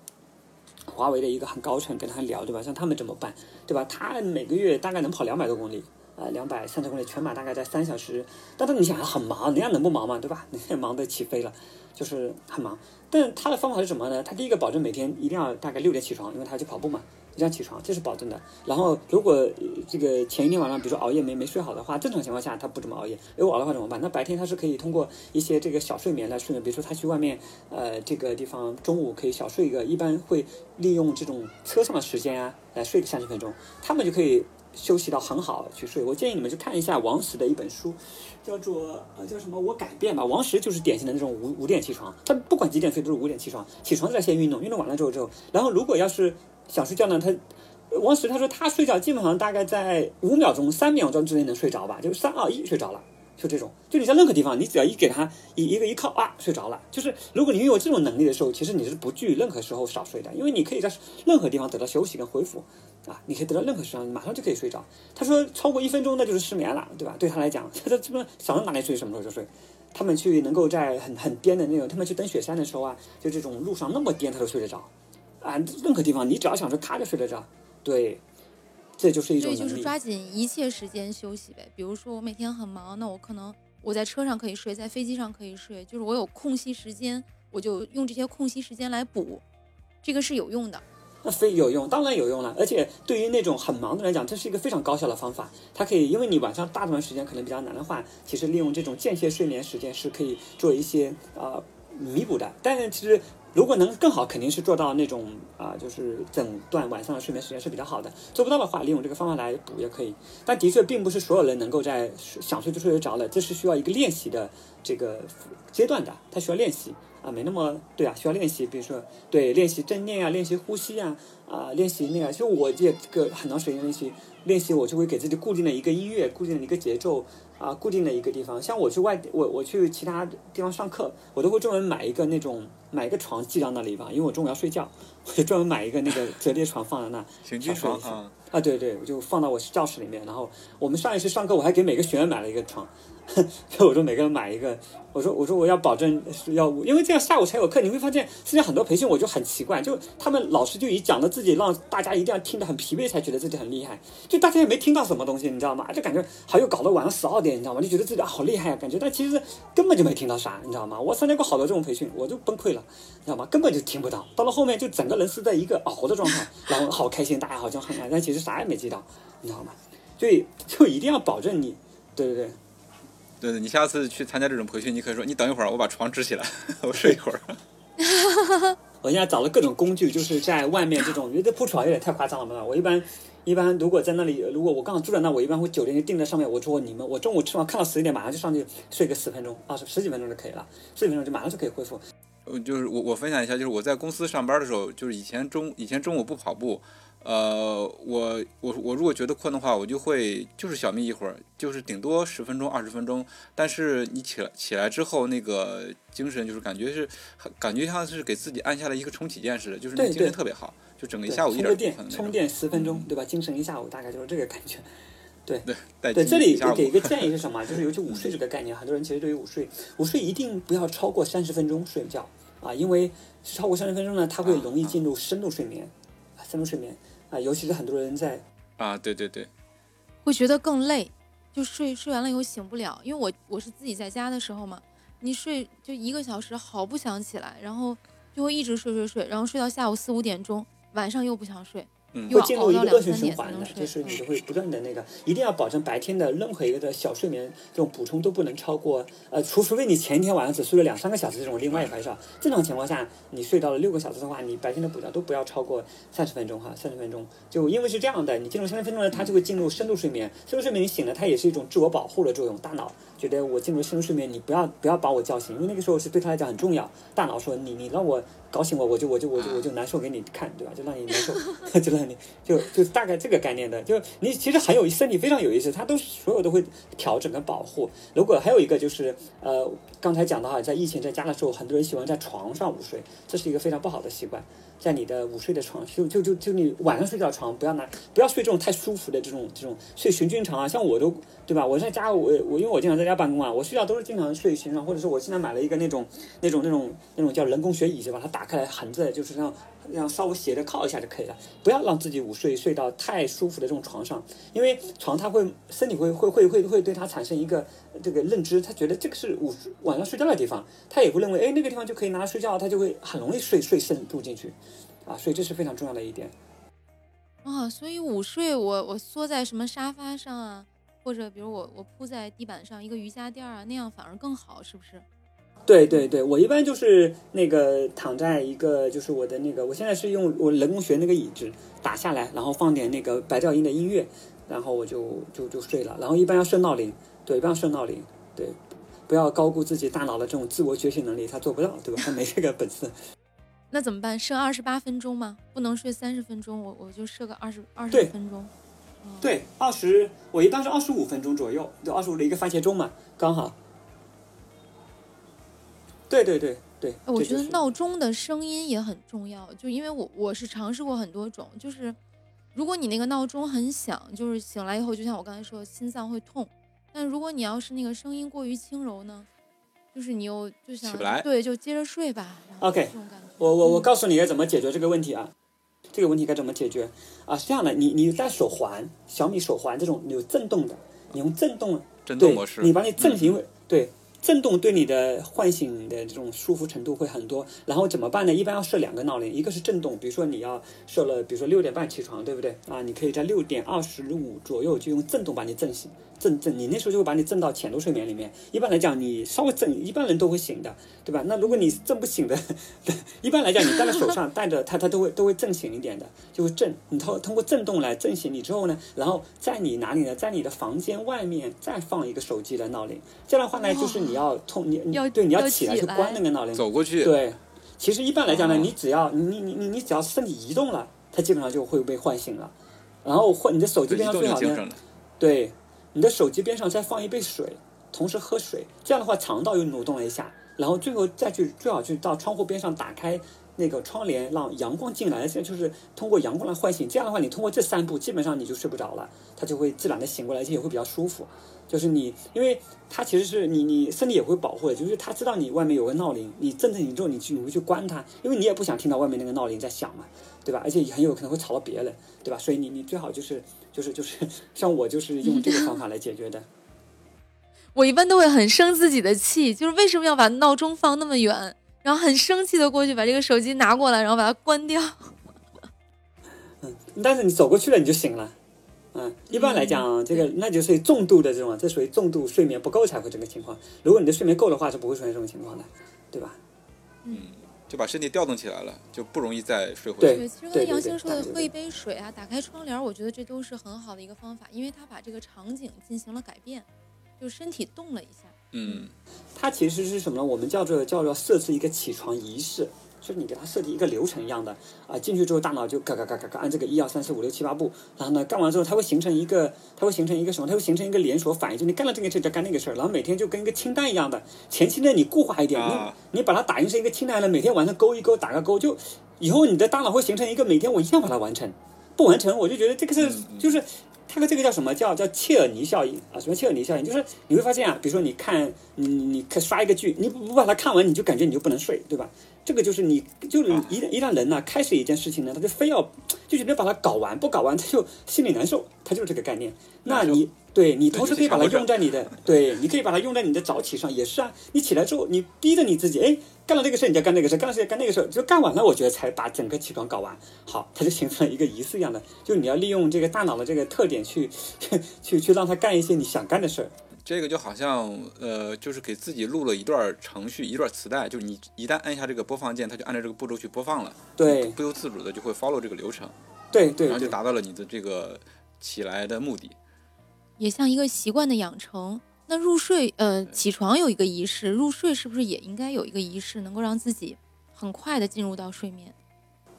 华为的一个很高层跟他聊，对吧？像他们怎么办，对吧？他每个月大概能跑两百多公里。啊，两百三十公里全马大概在三小时，但是你想很忙，人家能不忙吗？对吧？[LAUGHS] 人家忙得起飞了，就是很忙。但他的方法是什么呢？他第一个保证每天一定要大概六点起床，因为他去跑步嘛，一定要起床，这是保证的。然后如果这个前一天晚上比如说熬夜没没睡好的话，正常情况下他不怎么熬夜，如果熬的话怎么办？那白天他是可以通过一些这个小睡眠来睡眠，比如说他去外面呃这个地方中午可以小睡一个，一般会利用这种车上的时间啊来睡个三十分钟，他们就可以。休息到很好去睡，我建议你们去看一下王石的一本书，叫做呃叫什么？我改变吧。王石就是典型的那种五五点起床，他不管几点睡都是五点起床，起床再先运动，运动完了之后之后，然后如果要是想睡觉呢，他王石他说他睡觉基本上大概在五秒钟、三秒钟之内能睡着吧，就三二一睡着了。就这种，就你在任何地方，你只要一给他一一个一靠啊，睡着了。就是如果你拥有这种能力的时候，其实你是不惧任何时候少睡的，因为你可以在任何地方得到休息跟恢复啊，你可以得到任何时候马上就可以睡着。他说超过一分钟那就是失眠了，对吧？对他来讲，他说这么想到哪里睡什么时候就睡。他们去能够在很很颠的那种，他们去登雪山的时候啊，就这种路上那么颠，他都睡得着啊。任何地方你只要想着，咔就睡得着。对。这就是一种所以就是抓紧一切时间休息呗。比如说我每天很忙，那我可能我在车上可以睡，在飞机上可以睡，就是我有空隙时间，我就用这些空隙时间来补，这个是有用的。那非有用，当然有用了。而且对于那种很忙的人来讲，这是一个非常高效的方法。它可以，因为你晚上大部分时间可能比较难的话，其实利用这种间歇睡眠时间是可以做一些啊弥补的。但是其实。如果能更好，肯定是做到那种啊，就是整段晚上的睡眠时间是比较好的。做不到的话，利用这个方法来补也可以。但的确，并不是所有人能够在想睡就睡得着了，这是需要一个练习的这个阶段的，它需要练习啊，没那么对啊，需要练习。比如说，对练习正念啊，练习呼吸啊，啊，练习那个。其实我这个很长时间练习练习，我就会给自己固定的一个音乐，固定的一个节奏。啊，固定的一个地方，像我去外地，我我去其他地方上课，我都会专门买一个那种买一个床寄到那里吧，因为我中午要睡觉，我就专门买一个那个折叠床放在那。行军床啊啊，对对，我就放到我教室里面。然后我们上一次上课，我还给每个学员买了一个床，就 [LAUGHS] 我说每个人买一个。我说我说我要保证要，因为这样下午才有课。你会发现，现在很多培训我就很奇怪，就他们老师就以讲的自己让大家一定要听得很疲惫，才觉得自己很厉害。就大家也没听到什么东西，你知道吗？就感觉好像搞到晚上十二点，你知道吗？就觉得自己好厉害啊，感觉，但其实根本就没听到啥，你知道吗？我参加过好多这种培训，我就崩溃了，你知道吗？根本就听不到。到了后面就整个人是在一个熬的状态，然后好开心，大家好像很爱，但其实啥也没记到，你知道吗？所以就一定要保证你，对对对。对对，你下次去参加这种培训，你可以说你等一会儿，我把床支起来，[LAUGHS] 我睡一会儿。[LAUGHS] 我现在找了各种工具，就是在外面这种，觉得铺床有点太夸张了嘛。我一般一般如果在那里，如果我刚好住在那，我一般会酒店就定在上面。我说你们，我中午吃完看到十一点，马上就上去睡个十分钟，二十十几分钟就可以了，十几分钟就马上就可以恢复。呃，就是我我分享一下，就是我在公司上班的时候，就是以前中以前中午不跑步。呃，我我我如果觉得困的话，我就会就是小眯一会儿，就是顶多十分钟二十分钟。但是你起来起来之后，那个精神就是感觉是，感觉像是给自己按下了一个重启键似的，就是那精神特别好，就整个一下午一点电充电十分钟，对吧？精神一下午大概就是这个感觉。对对对，这里给一个建议是什么？[LAUGHS] 就是尤其午睡这个概念，很多人其实对于午睡，午睡一定不要超过三十分钟睡觉啊，因为超过三十分钟呢，它会容易进入深度睡眠，深度睡眠。啊，尤其是很多人在啊，对对对，会觉得更累，就睡睡完了以后醒不了。因为我我是自己在家的时候嘛，你睡就一个小时，好不想起来，然后就会一直睡睡睡，然后睡到下午四五点钟，晚上又不想睡。会进入一个恶性循环的，就是你就会不断的那个，一定要保证白天的任何一个的小睡眠这种补充都不能超过，呃，除除非你前一天晚上只睡了两三个小时这种另外一回事。正常情况下，你睡到了六个小时的话，你白天的补觉都不要超过三十分钟哈，三十分钟。就因为是这样的，你进入三十分钟呢，它就会进入深度睡眠，深度睡眠你醒了，它也是一种自我保护的作用，大脑。觉得我进入深度睡眠，你不要不要把我叫醒，因为那个时候是对他来讲很重要。大脑说你你让我搞醒我，我就我就我就我就难受给你看，对吧？就让你难受，就让你就就大概这个概念的，就你其实很有身体非常有意思，它都所有都会调整跟保护。如果还有一个就是呃，刚才讲的哈，在疫情在家的时候，很多人喜欢在床上午睡，这是一个非常不好的习惯。在你的午睡的床，就就就就你晚上睡觉床不要拿，不要睡这种太舒服的这种这种睡行军床啊。像我都对吧？我在家我我因为我经常在家办公啊，我睡觉都是经常睡身上，或者是我现在买了一个那种那种那种那种叫人工学椅子，把它打开来横着，就是让让稍微斜着靠一下就可以了。不要让自己午睡睡到太舒服的这种床上，因为床它会身体会会会会会对它产生一个这个认知，他觉得这个是午晚上睡觉的地方，他也会认为哎那个地方就可以拿来睡觉，他就会很容易睡睡深度进去。啊，所以这是非常重要的一点。啊，所以午睡我我缩在什么沙发上啊，或者比如我我铺在地板上一个瑜伽垫啊，那样反而更好，是不是？对对对，我一般就是那个躺在一个就是我的那个，我现在是用我人工学那个椅子打下来，然后放点那个白噪音的音乐，然后我就就就睡了。然后一般要设闹铃，对，一般要设闹铃，对，不要高估自己大脑的这种自我觉醒能力，他做不到，对吧？他没这个本事。[LAUGHS] 那怎么办？设二十八分钟吗？不能睡三十分钟，我我就设个二十二十分钟。对，二十，我一般是二十五分钟左右，就二十五的一个番茄钟嘛，刚好。对对对对。我觉得闹钟的声音也很重要，就因为我我是尝试过很多种，就是如果你那个闹钟很响，就是醒来以后，就像我刚才说，心脏会痛。但如果你要是那个声音过于轻柔呢，就是你又就想对，就接着睡吧。OK。我我我告诉你该怎么解决这个问题啊？这个问题该怎么解决啊？是这样的，你你戴手环，小米手环这种有震动的，你用震动，震动模式，你把你震醒，对。震动对你的唤醒的这种舒服程度会很多，然后怎么办呢？一般要设两个闹铃，一个是震动，比如说你要设了，比如说六点半起床，对不对？啊，你可以在六点二十五左右就用震动把你震醒，震震，你那时候就会把你震到浅度睡眠里面。一般来讲，你稍微震，一般人都会醒的，对吧？那如果你震不醒的，[LAUGHS] 一般来讲，你戴在手上戴着它，它都会都会震醒一点的，就会震。你通通过震动来震醒你之后呢，然后在你哪里呢？在你的房间外面再放一个手机的闹铃，这样的话呢，就是你。要痛你你对你要起来去关那个闹铃，走过去。对，其实一般来讲呢，你只要你你你你只要身体移动了，它基本上就会被唤醒了。然后或你的手机边上最好呢，对，你的手机边上再放一杯水，同时喝水，这样的话肠道又蠕动了一下，然后最后再去最好去到窗户边上打开那个窗帘，让阳光进来，现在就是通过阳光来唤醒。这样的话，你通过这三步，基本上你就睡不着了，它就会自然的醒过来，而且也会比较舒服。就是你，因为它其实是你，你身体也会保护的，就是他知道你外面有个闹铃，你正正醒之后，你去你会去关它，因为你也不想听到外面那个闹铃在响嘛，对吧？而且很有可能会吵到别人，对吧？所以你你最好就是就是就是 [LAUGHS] 像我就是用这个方法来解决的。[LAUGHS] 我一般都会很生自己的气，就是为什么要把闹钟放那么远，然后很生气的过去把这个手机拿过来，然后把它关掉。嗯，但是你走过去了，你就醒了。嗯，一般来讲，这个那就属于重度的这种，这属于重度睡眠不够才会这个情况。如果你的睡眠够的话，是不会出现这种情况的，对吧？嗯，就把身体调动起来了，就不容易再睡回去对。其实刚才杨兴说的喝一杯水啊，打开窗帘，我觉得这都是很好的一个方法，因为他把这个场景进行了改变，就身体动了一下。嗯，它其实是什么呢？我们叫做叫做设置一个起床仪式，就是你给它设计一个流程一样的啊，进去之后大脑就嘎嘎嘎嘎嘎按这个一二三四五六七八步，然后呢干完之后，它会形成一个，它会形成一个什么？它会形成一个连锁反应，就你干了这个事儿就干那个事儿，然后每天就跟一个清单一样的，前期呢你固化一点，啊你你把它打印成一个清单了，每天晚上勾一勾，打个勾，就以后你的大脑会形成一个每天我一定要把它完成，不完成我就觉得这个是就是。它的这个叫什么叫叫切尔尼效应啊？什么切尔尼效应？就是你会发现啊，比如说你看你你你看刷一个剧，你不不把它看完，你就感觉你就不能睡，对吧？这个就是你就是一旦一旦人呢、开始一件事情呢，他就非要就觉得把它搞完，不搞完他就心里难受，他就是这个概念。那你对你同时可以把它用在你的对，你可以把它用在你的早起上，也是啊。你起来之后，你逼着你自己，哎，干了这个事你就干那个事，干了这个干那个事，就干完了，我觉得才把整个起床搞完。好，它就形成了一个仪式一样的，就你要利用这个大脑的这个特点去 [LAUGHS] 去去让它干一些你想干的事儿。这个就好像呃，就是给自己录了一段程序，一段磁带，就是你一旦按下这个播放键，它就按照这个步骤去播放了，对不由自主的就会 follow 这个流程，对对对然后就，达到了你的这个起来的目的。也像一个习惯的养成。那入睡，呃，起床有一个仪式，入睡是不是也应该有一个仪式，能够让自己很快的进入到睡眠？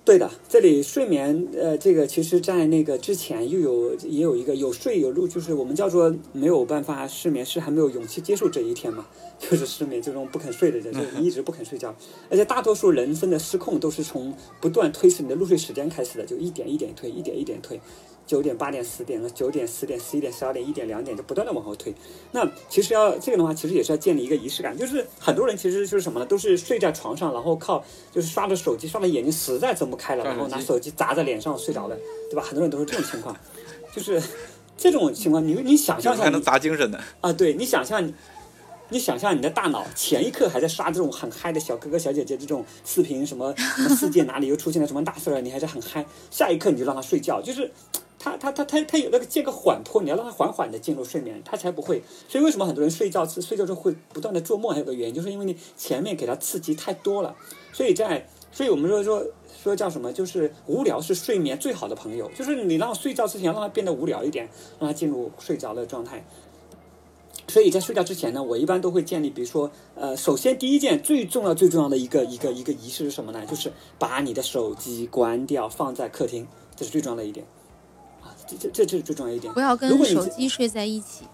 对的，这里睡眠，呃，这个其实，在那个之前又有也有一个有睡有入，就是我们叫做没有办法失眠，是还没有勇气接受这一天嘛，[LAUGHS] 就是失眠这种不肯睡的人，就是你一直不肯睡觉，而且大多数人生的失控都是从不断推迟你的入睡时间开始的，就一点一点推，一点一点推。九点、八点、十点了，九点、十点、十一点、十二点、一点、两点，就不断的往后推。那其实要这个的话，其实也是要建立一个仪式感，就是很多人其实就是什么呢？都是睡在床上，然后靠就是刷着手机，刷的眼睛实在睁不开了，然后拿手机砸在脸上睡着了，对吧？很多人都是这种情况，就是这种情况，你你想象一下还能砸精神的。啊，对你想象你。你想象你的大脑前一刻还在刷这种很嗨的小哥哥小姐姐这种视频，什么什么世界哪里又出现了什么大事儿，你还是很嗨，下一刻你就让他睡觉，就是他他他他他有那个借个缓坡，你要让他缓缓的进入睡眠，他才不会。所以为什么很多人睡觉睡觉之后会不断的做梦，还有个原因，就是因为你前面给他刺激太多了，所以在所以我们说说说叫什么，就是无聊是睡眠最好的朋友，就是你让睡觉之前让他变得无聊一点，让他进入睡着的状态。所以在睡觉之前呢，我一般都会建立，比如说，呃，首先第一件最重要、最重要的一个一个一个仪式是什么呢？就是把你的手机关掉，放在客厅，这是最重要的一点。啊，这这这这是最重要一点。不要跟手机睡在一起。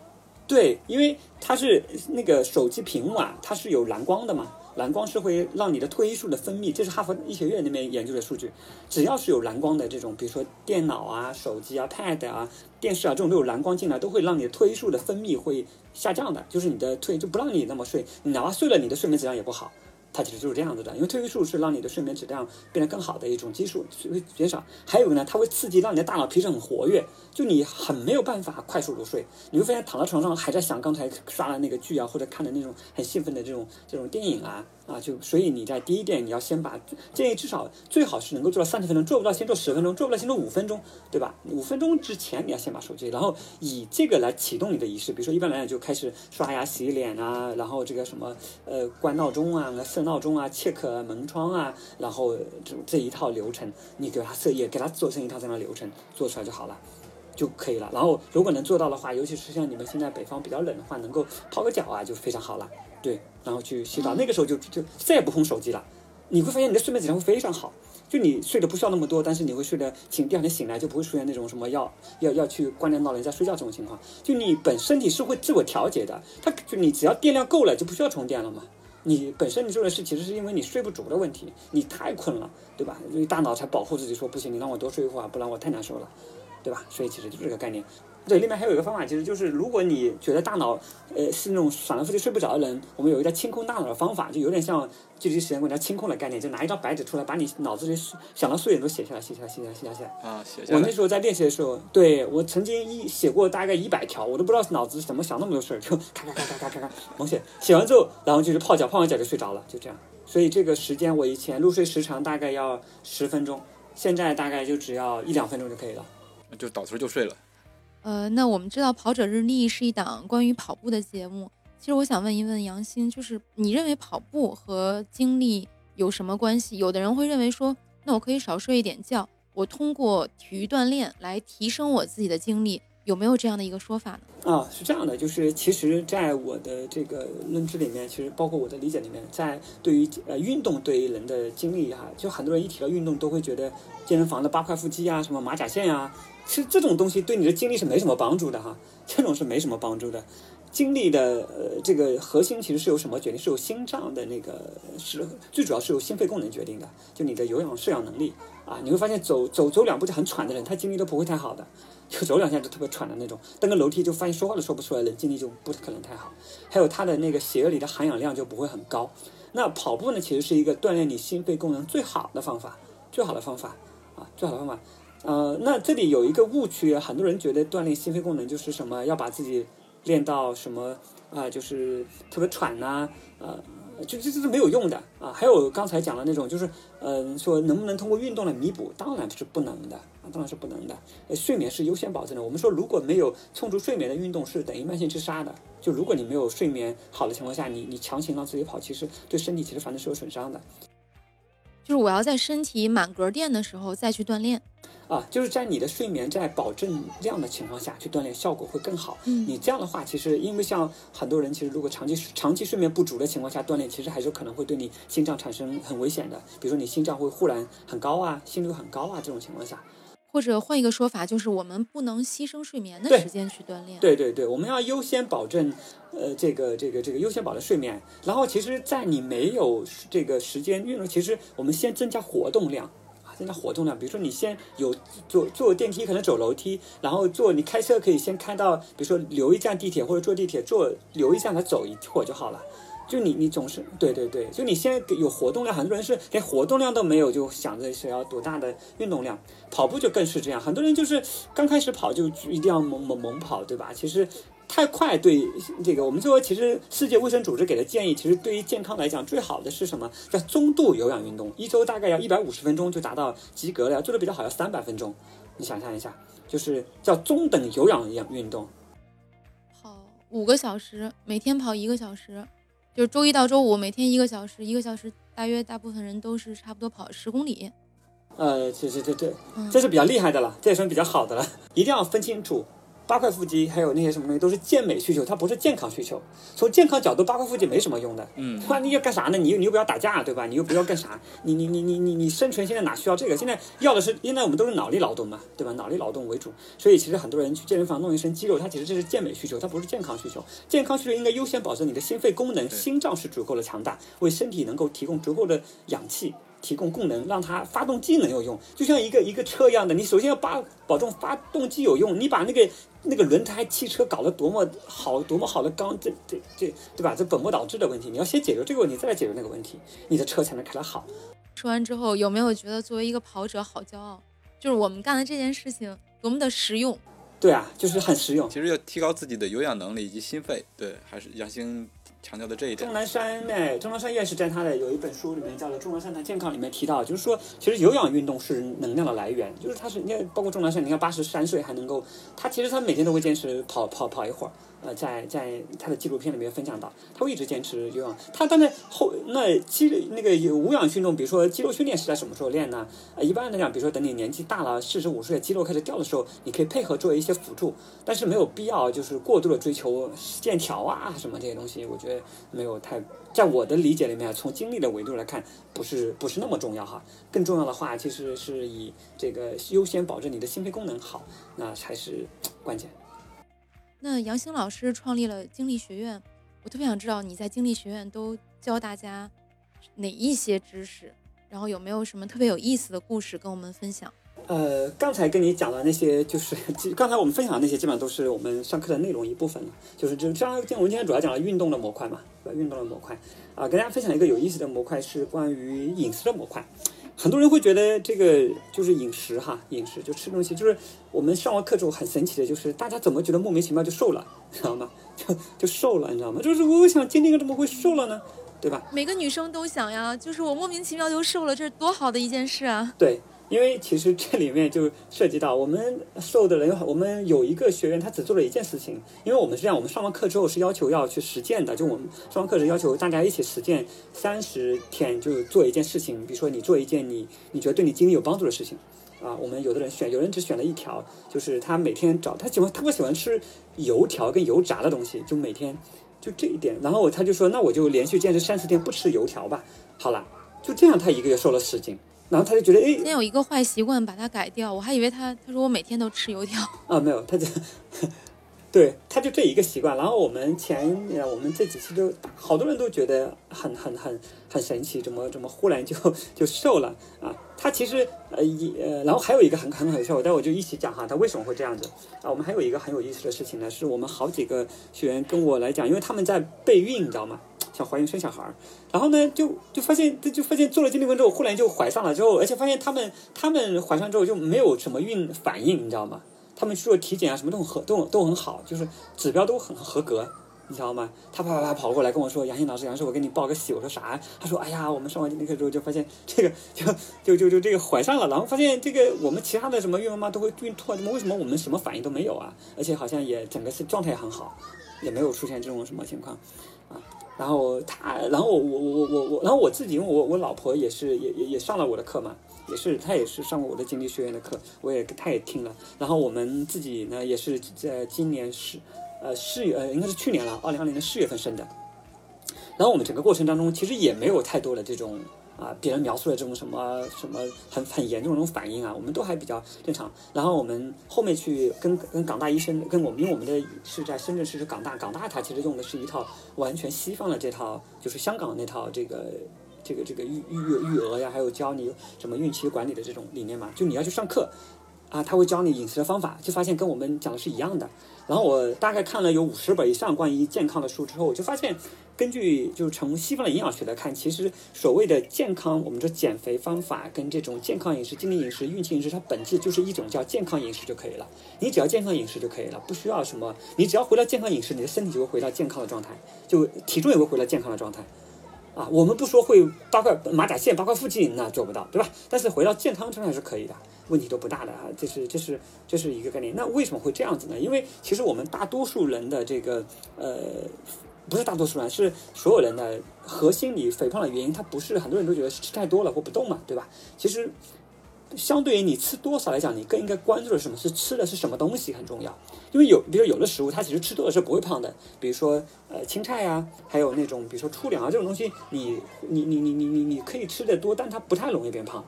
对，因为它是那个手机屏幕啊，它是有蓝光的嘛，蓝光是会让你的褪黑素的分泌，这是哈佛医学院那边研究的数据。只要是有蓝光的这种，比如说电脑啊、手机啊、Pad 啊、电视啊这种都有蓝光进来，都会让你的褪黑素的分泌会下降的，就是你的褪就不让你那么睡，你哪怕睡了，你的睡眠质量也不好。它其实就是这样子的，因为褪黑素是让你的睡眠质量变得更好的一种激素，会减少。还有呢，它会刺激让你的大脑皮质很活跃，就你很没有办法快速入睡。你会发现躺在床上还在想刚才刷的那个剧啊，或者看的那种很兴奋的这种这种电影啊啊，就所以你在第一点你要先把建议至少最好是能够做到三十分钟，做不到先做十分钟，做不到先做五分钟，对吧？五分钟之前你要先把手机，然后以这个来启动你的仪式。比如说一般来讲就开始刷牙、洗脸啊，然后这个什么呃关闹钟啊、设闹钟啊、切克门窗啊，然后这这一套流程你给它设也给它做成一套这样的流程做出来就好了。就可以了。然后如果能做到的话，尤其是像你们现在北方比较冷的话，能够泡个脚啊，就非常好了。对，然后去洗澡，那个时候就就再也不碰手机了。你会发现你的睡眠质量会非常好，就你睡得不需要那么多，但是你会睡得醒，第二天醒来就不会出现那种什么要要要去关掉闹铃再睡觉这种情况。就你本身体是会自我调节的，它就你只要电量够了，就不需要充电了嘛。你本身你做的事其实是因为你睡不足的问题，你太困了，对吧？因为大脑才保护自己说不行，你让我多睡一会儿，不然我太难受了，对吧？所以其实就是这个概念。对，另外还有一个方法，其实就是如果你觉得大脑，呃，是那种反了复睡不着的人，我们有一个清空大脑的方法，就有点像距离时间管家清空的概念，就拿一张白纸出来，把你脑子里想到碎点都写下来，写下来，写下来，写下来。啊，写下来我那。时候在练习的时候，对我曾经一写过大概一百条，我都不知道脑子怎么想那么多事儿，就咔咔咔咔咔咔咔猛写。写完之后，然后就是泡脚，泡完脚就睡着了，就这样。所以这个时间，我以前入睡时长大概要十分钟，现在大概就只要一两分钟就可以了。就倒头就睡了。呃，那我们知道《跑者日历》是一档关于跑步的节目。其实我想问一问杨鑫，就是你认为跑步和精力有什么关系？有的人会认为说，那我可以少睡一点觉，我通过体育锻炼来提升我自己的精力，有没有这样的一个说法呢？啊，是这样的，就是其实，在我的这个认知里面，其实包括我的理解里面，在对于呃运动对于人的精力哈，就很多人一提到运动都会觉得健身房的八块腹肌啊，什么马甲线呀、其实这种东西对你的精力是没什么帮助的哈，这种是没什么帮助的。精力的呃这个核心其实是由什么决定？是由心脏的那个是最主要是由心肺功能决定的，就你的有氧摄氧能力啊。你会发现走走走两步就很喘的人，他精力都不会太好的。就走两下就特别喘的那种，登个楼梯就发现说话都说不出来，人精力就不可能太好。还有他的那个血液里的含氧量就不会很高。那跑步呢，其实是一个锻炼你心肺功能最好的方法，最好的方法啊，最好的方法。呃，那这里有一个误区，很多人觉得锻炼心肺功能就是什么，要把自己练到什么啊、就是特别喘呐、呃，就这这是没有用的啊。还有刚才讲的那种，就是嗯、说能不能通过运动来弥补？当然是不能的啊，当然是不能的。睡眠是优先保证的。我们说，如果没有充足睡眠的运动，是等于慢性自杀的。就如果你没有睡眠好的情况下，你你强行让自己跑，其实对身体其实反正是有损伤的。就是我要在身体满格电的时候再去锻炼。啊，就是在你的睡眠在保证量的情况下去锻炼，效果会更好。嗯你这样的话，其实因为像很多人，其实如果长期长期睡眠不足的情况下锻炼，其实还是可能会对你心脏产生很危险的。比如说你心脏会忽然很高啊，心率很高啊，这种情况下，或者换一个说法，就是我们不能牺牲睡眠的时间去锻炼。对对对，我们要优先保证，呃，这个这个这个优先保证睡眠。然后其实，在你没有这个时间运动，其实我们先增加活动量。啊，增加活动量，比如说你先有坐坐电梯，可能走楼梯，然后坐你开车可以先开到，比如说留一站地铁或者坐地铁坐留一站，它走一会儿就好了。就你你总是对对对，就你现在有活动量，很多人是连活动量都没有，就想着想要多大的运动量。跑步就更是这样，很多人就是刚开始跑就一定要猛猛猛跑，对吧？其实太快对这个，我们说其实世界卫生组织给的建议，其实对于健康来讲最好的是什么？叫中度有氧运动，一周大概要一百五十分钟就达到及格了，做的比较好要三百分钟。你想象一下，就是叫中等有氧一样运动。跑五个小时，每天跑一个小时，就是周一到周五每天一个小时，一个小时大约大部分人都是差不多跑十公里。呃，这这这这嗯，这是比较厉害的了，这也算比较好的了。一定要分清楚，八块腹肌还有那些什么东西都是健美需求，它不是健康需求。从健康角度，八块腹肌没什么用的。嗯，那你要干啥呢？你又你又不要打架，对吧？你又不要干啥？你你你你你你生存现在哪需要这个？现在要的是，现在我们都是脑力劳动嘛，对吧？脑力劳动为主，所以其实很多人去健身房弄一身肌肉，它其实这是健美需求，它不是健康需求。健康需求应该优先保证你的心肺功能，心脏是足够的强大，为身体能够提供足够的氧气。提供供能，让它发动机能有用，就像一个一个车一样的，你首先要把保证发动机有用，你把那个那个轮胎汽车搞得多么好，多么好的钢，这这这对吧？这本末倒置的问题，你要先解决这个问题，再来解决那个问题，你的车才能开得好。说完之后，有没有觉得作为一个跑者好骄傲？就是我们干的这件事情多么的实用。对啊，就是很实用。其实要提高自己的有氧能力以及心肺，对，还是杨兴强调的这一点钟。南山哎，钟南山院士在他的有一本书里面叫做《钟南山的健康》里面提到，就是说，其实有氧运动是能量的来源，就是他是你看，包括钟南山，你看八十三岁还能够，他其实他每天都会坚持跑跑跑一会儿。呃，在在他的纪录片里面分享到，他会一直坚持游泳。他当然后那肌那个有无氧运动，比如说肌肉训练是在什么时候练呢？呃，一般来讲，比如说等你年纪大了，四十五岁肌肉开始掉的时候，你可以配合做一些辅助，但是没有必要就是过度的追求线条啊什么这些东西，我觉得没有太，在我的理解里面，从精力的维度来看，不是不是那么重要哈。更重要的话，其实是以这个优先保证你的心肺功能好，那才是关键。那杨兴老师创立了精力学院，我特别想知道你在精力学院都教大家哪一些知识？然后有没有什么特别有意思的故事跟我们分享？呃，刚才跟你讲的那些，就是刚才我们分享的那些，基本上都是我们上课的内容一部分了。就是就这样，我们今天主要讲了运动的模块嘛，运动的模块啊，跟大家分享一个有意思的模块是关于饮食的模块。很多人会觉得这个就是饮食哈，饮食就吃东西，就是我们上完课之后很神奇的，就是大家怎么觉得莫名其妙就瘦了，[LAUGHS] 知道吗？就 [LAUGHS] 就瘦了，你知道吗？就是我想今天怎么会瘦了呢？对吧？每个女生都想呀，就是我莫名其妙就瘦了，这是多好的一件事啊！对。因为其实这里面就涉及到我们受的人，我们有一个学员，他只做了一件事情。因为我们是这样，我们上完课之后是要求要去实践的，就我们上完课是要求大家一起实践三十天，就做一件事情。比如说你做一件你你觉得对你精力有帮助的事情，啊，我们有的人选，有人只选了一条，就是他每天找他喜欢特别喜欢吃油条跟油炸的东西，就每天就这一点。然后他就说，那我就连续坚持三十天不吃油条吧。好了，就这样，他一个月瘦了十斤。然后他就觉得，哎，先有一个坏习惯，把它改掉。我还以为他，他说我每天都吃油条啊，没有，他就，[LAUGHS] 对，他就这一个习惯。然后我们前，我们这几期都好多人都觉得很很很很神奇，怎么怎么忽然就 [LAUGHS] 就瘦了啊？他其实呃一呃，然后还有一个很很很笑，待会就一起讲哈，他为什么会这样子啊？我们还有一个很有意思的事情呢，是我们好几个学员跟我来讲，因为他们在备孕，你知道吗？想怀孕生小孩儿，然后呢，就就发现，就发现做了精力婚之后，忽然就怀上了之后，而且发现他们他们怀上之后就没有什么孕反应，你知道吗？他们去做体检啊，什么都很都都很好，就是指标都很合格，你知道吗？他啪啪啪跑过来跟我说：“杨鑫老师，杨老师，我给你报个喜。”我说啥？他说：“哎呀，我们上完精力课之后就发现这个 [LAUGHS] 就就就就这个怀上了，然后发现这个我们其他的什么孕妈妈都会孕吐，怎么为什么我们什么反应都没有啊？而且好像也整个是状态也很好，也没有出现这种什么情况。”然后他，然后我我我我我，然后我自己，因为我我老婆也是也也也上了我的课嘛，也是她也是上过我的经济学院的课，我也她也听了。然后我们自己呢，也是在今年是呃四月呃应该是去年了，二零二零年四月份生的。然后我们整个过程当中，其实也没有太多的这种。啊，别人描述的这种什么什么很很严重的那种反应啊，我们都还比较正常。然后我们后面去跟跟港大医生，跟我们因为我们的是在深圳市是港大，港大它其实用的是一套完全西方的这套，就是香港那套这个这个这个育育育儿呀，还有教你什么孕期管理的这种理念嘛，就你要去上课啊，他会教你饮食的方法，就发现跟我们讲的是一样的。然后我大概看了有五十本以上关于健康的书之后，我就发现。根据就是从西方的营养学来看，其实所谓的健康，我们说减肥方法跟这种健康饮食、精力饮食、孕期饮食，它本质就是一种叫健康饮食就可以了。你只要健康饮食就可以了，不需要什么。你只要回到健康饮食，你的身体就会回到健康的状态，就体重也会回到健康的状态。啊，我们不说会八块马甲线、八块腹肌，那做不到，对吧？但是回到健康上还是可以的，问题都不大的啊。这是这是这是一个概念。那为什么会这样子呢？因为其实我们大多数人的这个呃。不是大多数人，是所有人的核心里肥胖的原因，它不是很多人都觉得吃太多了或不动嘛，对吧？其实，相对于你吃多少来讲，你更应该关注的是什么？是吃的是什么东西很重要。因为有，比如有的食物，它其实吃多了是不会胖的，比如说呃青菜呀，还有那种比如说粗粮啊这种东西，你你你你你你你可以吃的多，但它不太容易变胖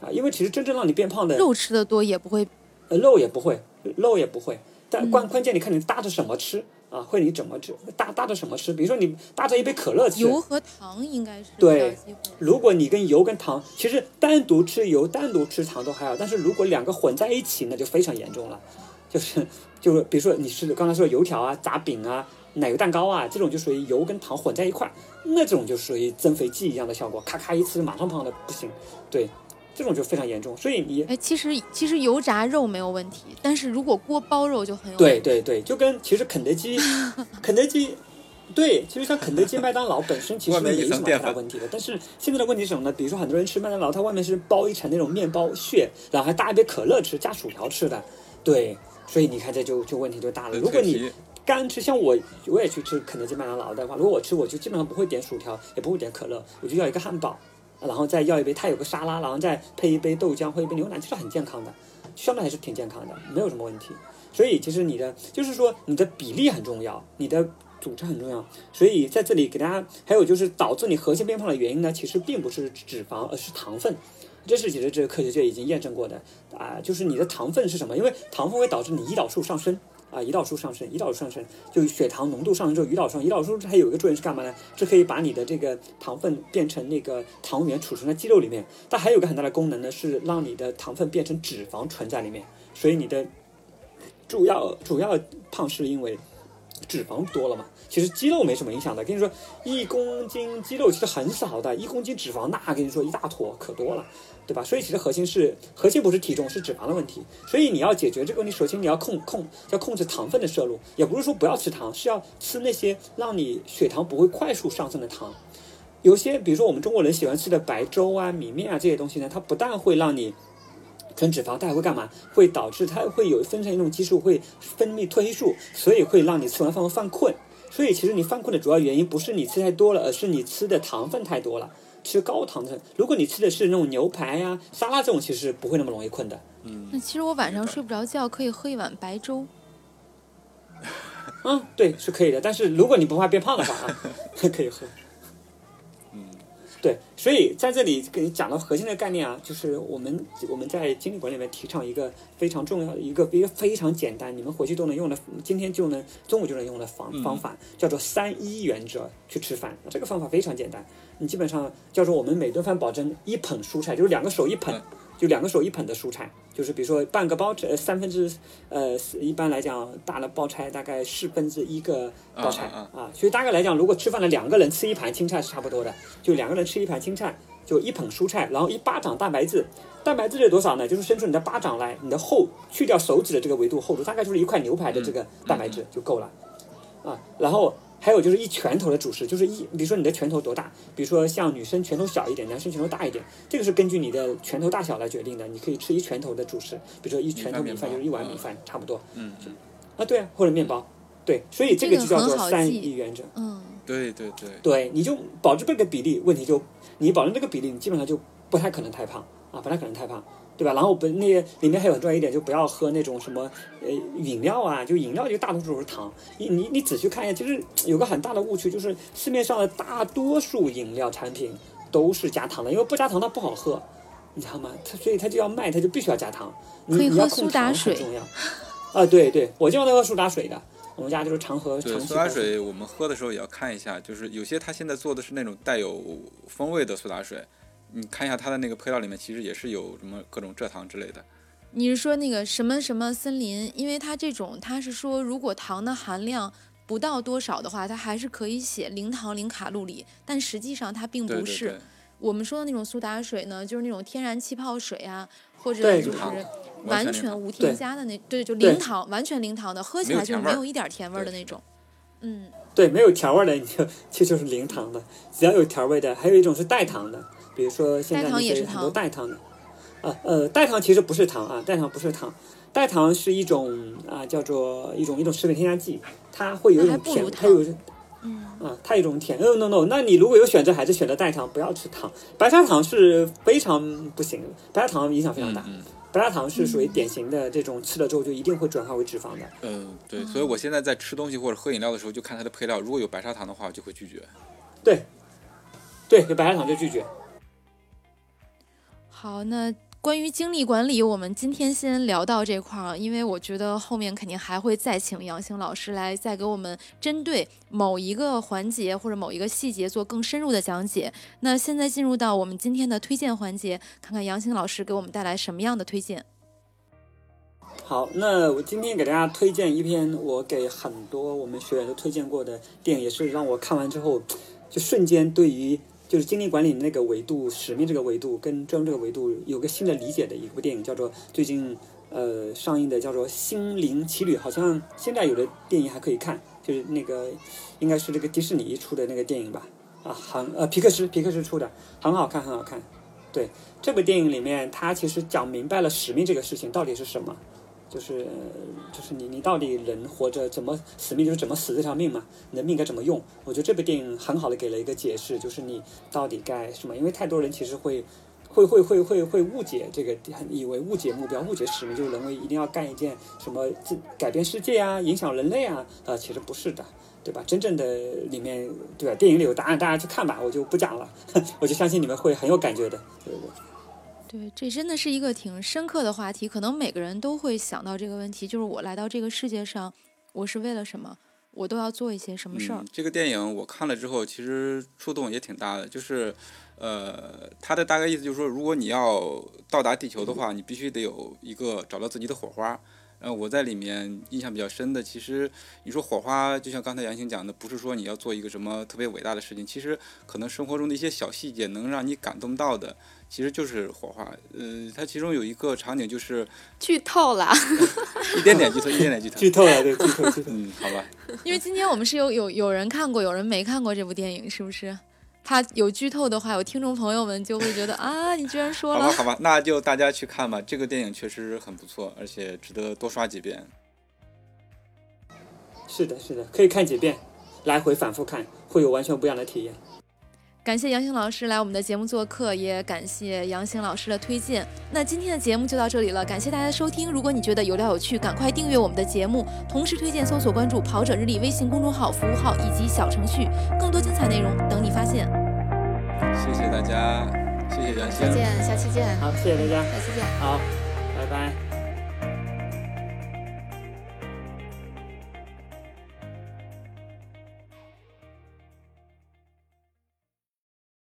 啊。因为其实真正让你变胖的肉吃的多也不会，呃肉也不会，肉也不会，但关关键你看你搭着什么吃。啊，会你怎么吃？搭搭着什么吃？比如说你搭着一杯可乐吃，油和糖应该是对。如果你跟油跟糖，其实单独吃油、单独吃糖都还好，但是如果两个混在一起，那就非常严重了。就是就是，比如说你吃刚才说油条啊、炸饼啊、奶油蛋糕啊，这种就属于油跟糖混在一块，那种就属于增肥剂一样的效果，咔咔一吃马上胖的不行。对。这种就非常严重，所以你哎，其实其实油炸肉没有问题，但是如果锅包肉就很有对对对，就跟其实肯德基，[LAUGHS] 肯德基，对，其实像肯德基、麦当劳本身其实没什么太大问题的，但是现在的问题是什么呢？比如说很多人吃麦当劳，它外面是包一层那种面包屑，然后还搭一杯可乐吃，加薯条吃的，对，所以你看这就就问题就大了。如果你干吃，像我我也去吃肯德基、麦当劳的话，如果我吃，我就基本上不会点薯条，也不会点可乐，我就要一个汉堡。然后再要一杯，它有个沙拉，然后再配一杯豆浆或一杯牛奶，其实很健康的，相对还是挺健康的，没有什么问题。所以其实你的就是说你的比例很重要，你的组织很重要。所以在这里给大家，还有就是导致你核心变胖的原因呢，其实并不是脂肪，而是糖分。这是其实这个科学界已经验证过的啊，就是你的糖分是什么？因为糖分会导致你胰岛素上升。啊，胰岛素上升，胰岛素上升，就血糖浓度上升之后，胰岛素，胰岛素还有一个作用是干嘛呢？是可以把你的这个糖分变成那个糖原储存在肌肉里面。但还有个很大的功能呢，是让你的糖分变成脂肪存在里面。所以你的主要主要胖是因为脂肪多了嘛？其实肌肉没什么影响的。跟你说，一公斤肌肉其实很少的，一公斤脂肪那跟你说一大坨可多了。对吧？所以其实核心是核心不是体重，是脂肪的问题。所以你要解决这个问题，首先你要控控要控制糖分的摄入，也不是说不要吃糖，是要吃那些让你血糖不会快速上升的糖。有些比如说我们中国人喜欢吃的白粥啊、米面啊这些东西呢，它不但会让你存脂肪，它还会干嘛？会导致它会有分成一种激素会分泌褪黑素，所以会让你吃完饭后犯困。所以其实你犯困的主要原因不是你吃太多了，而是你吃的糖分太多了。吃高糖的，如果你吃的是那种牛排呀、沙拉这种，其实不会那么容易困的。嗯，那其实我晚上睡不着觉，可以喝一碗白粥。嗯，对，是可以的。但是如果你不怕变胖的话啊，[LAUGHS] 可以喝。嗯，对，所以在这里给你讲到核心的概念啊，就是我们我们在精力管理里面提倡一个非常重要的一个一个非常简单，你们回去都能用的，今天就能中午就能用的方方法，叫做三一原则去吃饭。这个方法非常简单，你基本上叫做我们每顿饭保证一捧蔬菜，就是两个手一捧。就两个手一捧的蔬菜，就是比如说半个包菜，三分之呃，一般来讲大的包菜大概四分之一个包菜啊，所以大概来讲，如果吃饭的两个人吃一盘青菜是差不多的，就两个人吃一盘青菜，就一捧蔬菜，然后一巴掌蛋白质，蛋白质是多少呢？就是伸出你的巴掌来，你的厚去掉手指的这个维度厚度，大概就是一块牛排的这个蛋白质就够了啊，然后。还有就是一拳头的主食，就是一，比如说你的拳头多大，比如说像女生拳头小一点，男生拳头大一点，这个是根据你的拳头大小来决定的。你可以吃一拳头的主食，比如说一拳头米饭就是一碗米饭，差不多。嗯，啊对啊，或者面包，对，所以这个就叫做三一原则。嗯，对对对，对，你就保证这个比例，问题就你保证这个比例，你基本上就不太可能太胖啊，不太可能太胖。对吧？然后不，那些里面还有很重要一点，就不要喝那种什么呃饮料啊，就饮料就大多数都是糖。你你你仔细看一下，其实有个很大的误区，就是市面上的大多数饮料产品都是加糖的，因为不加糖它不好喝，你知道吗？它所以它就要卖，它就必须要加糖。可以喝苏打水。重要啊，对对，我经常都喝苏打水的，我们家就是常喝。对苏打水，我们喝的时候也要看一下，就是有些它现在做的是那种带有风味的苏打水。你看一下它的那个配料里面，其实也是有什么各种蔗糖之类的。你是说那个什么什么森林？因为它这种，它是说如果糖的含量不到多少的话，它还是可以写零糖零卡路里，但实际上它并不是。我们说的那种苏打水呢，就是那种天然气泡水啊，或者就是完全无添加的那，对，就零糖，完全零糖的，喝起来就没有一点甜味的那种。嗯，对，没有调味的你就 [LAUGHS] 其实就是零糖的，只要有调味的，还有一种是代糖的。比如说现在那些很多代糖的，呃呃，代糖其实不是糖啊，代糖不是糖，代糖是一种啊叫做一种一种食品添加剂，它会有一种甜，它有嗯啊，它有一种甜。哦 no no，那你如果有选择，还是选择代糖，不要吃糖。白砂糖是非常不行，白砂糖影响非常大。白砂糖是属于典型的这种吃了之后就一定会转化为脂肪的。嗯，对，所以我现在在吃东西或者喝饮料的时候，就看它的配料，如果有白砂糖的话，就会拒绝。对，对，有白砂糖就拒绝。好，那关于精力管理，我们今天先聊到这块儿，因为我觉得后面肯定还会再请杨兴老师来，再给我们针对某一个环节或者某一个细节做更深入的讲解。那现在进入到我们今天的推荐环节，看看杨兴老师给我们带来什么样的推荐。好，那我今天给大家推荐一篇我给很多我们学员都推荐过的电影，也是让我看完之后就瞬间对于。就是精力管理那个维度、使命这个维度跟专这个维度有个新的理解的一部电影，叫做最近呃上映的叫做《心灵奇旅》，好像现在有的电影还可以看，就是那个应该是这个迪士尼出的那个电影吧？啊，很呃皮克斯皮克斯出的，很好看，很好看。对这部电影里面，它其实讲明白了使命这个事情到底是什么。就是就是你你到底人活着怎么使命就是怎么死这条命嘛？你的命该怎么用？我觉得这部电影很好的给了一个解释，就是你到底该什么？因为太多人其实会会会会会会误解这个，以为误解目标、误解使命，就是认为一定要干一件什么改变世界啊、影响人类啊，呃，其实不是的，对吧？真正的里面对吧？电影里有答案，大家去看吧，我就不讲了，[LAUGHS] 我就相信你们会很有感觉的，对对。对，这真的是一个挺深刻的话题，可能每个人都会想到这个问题，就是我来到这个世界上，我是为了什么？我都要做一些什么事儿？。这个电影我看了之后，其实触动也挺大的，就是，呃，他的大概意思就是说，如果你要到达地球的话，你必须得有一个找到自己的火花。呃，我在里面印象比较深的，其实你说火花，就像刚才杨欣讲的，不是说你要做一个什么特别伟大的事情，其实可能生活中的一些小细节能让你感动到的，其实就是火花。呃，它其中有一个场景就是剧透了！[LAUGHS] [LAUGHS] 一点点剧透，一点点剧透。剧透了，对，剧透剧透。嗯，好吧，因为今天我们是有有有人看过，有人没看过这部电影，是不是？怕有剧透的话，有听众朋友们就会觉得 [LAUGHS] 啊，你居然说好吧，好吧，[LAUGHS] 那就大家去看吧。这个电影确实很不错，而且值得多刷几遍。是的，是的，可以看几遍，来回反复看，会有完全不一样的体验。感谢杨兴老师来我们的节目做客，也感谢杨兴老师的推荐。那今天的节目就到这里了，感谢大家的收听。如果你觉得有料有趣，赶快订阅我们的节目，同时推荐搜索关注“跑者日历”微信公众号、服务号以及小程序，更多精彩内容等你发现。谢谢大家，谢谢杨欣再。见，下期见，好，谢谢大家，下期见。好，拜拜。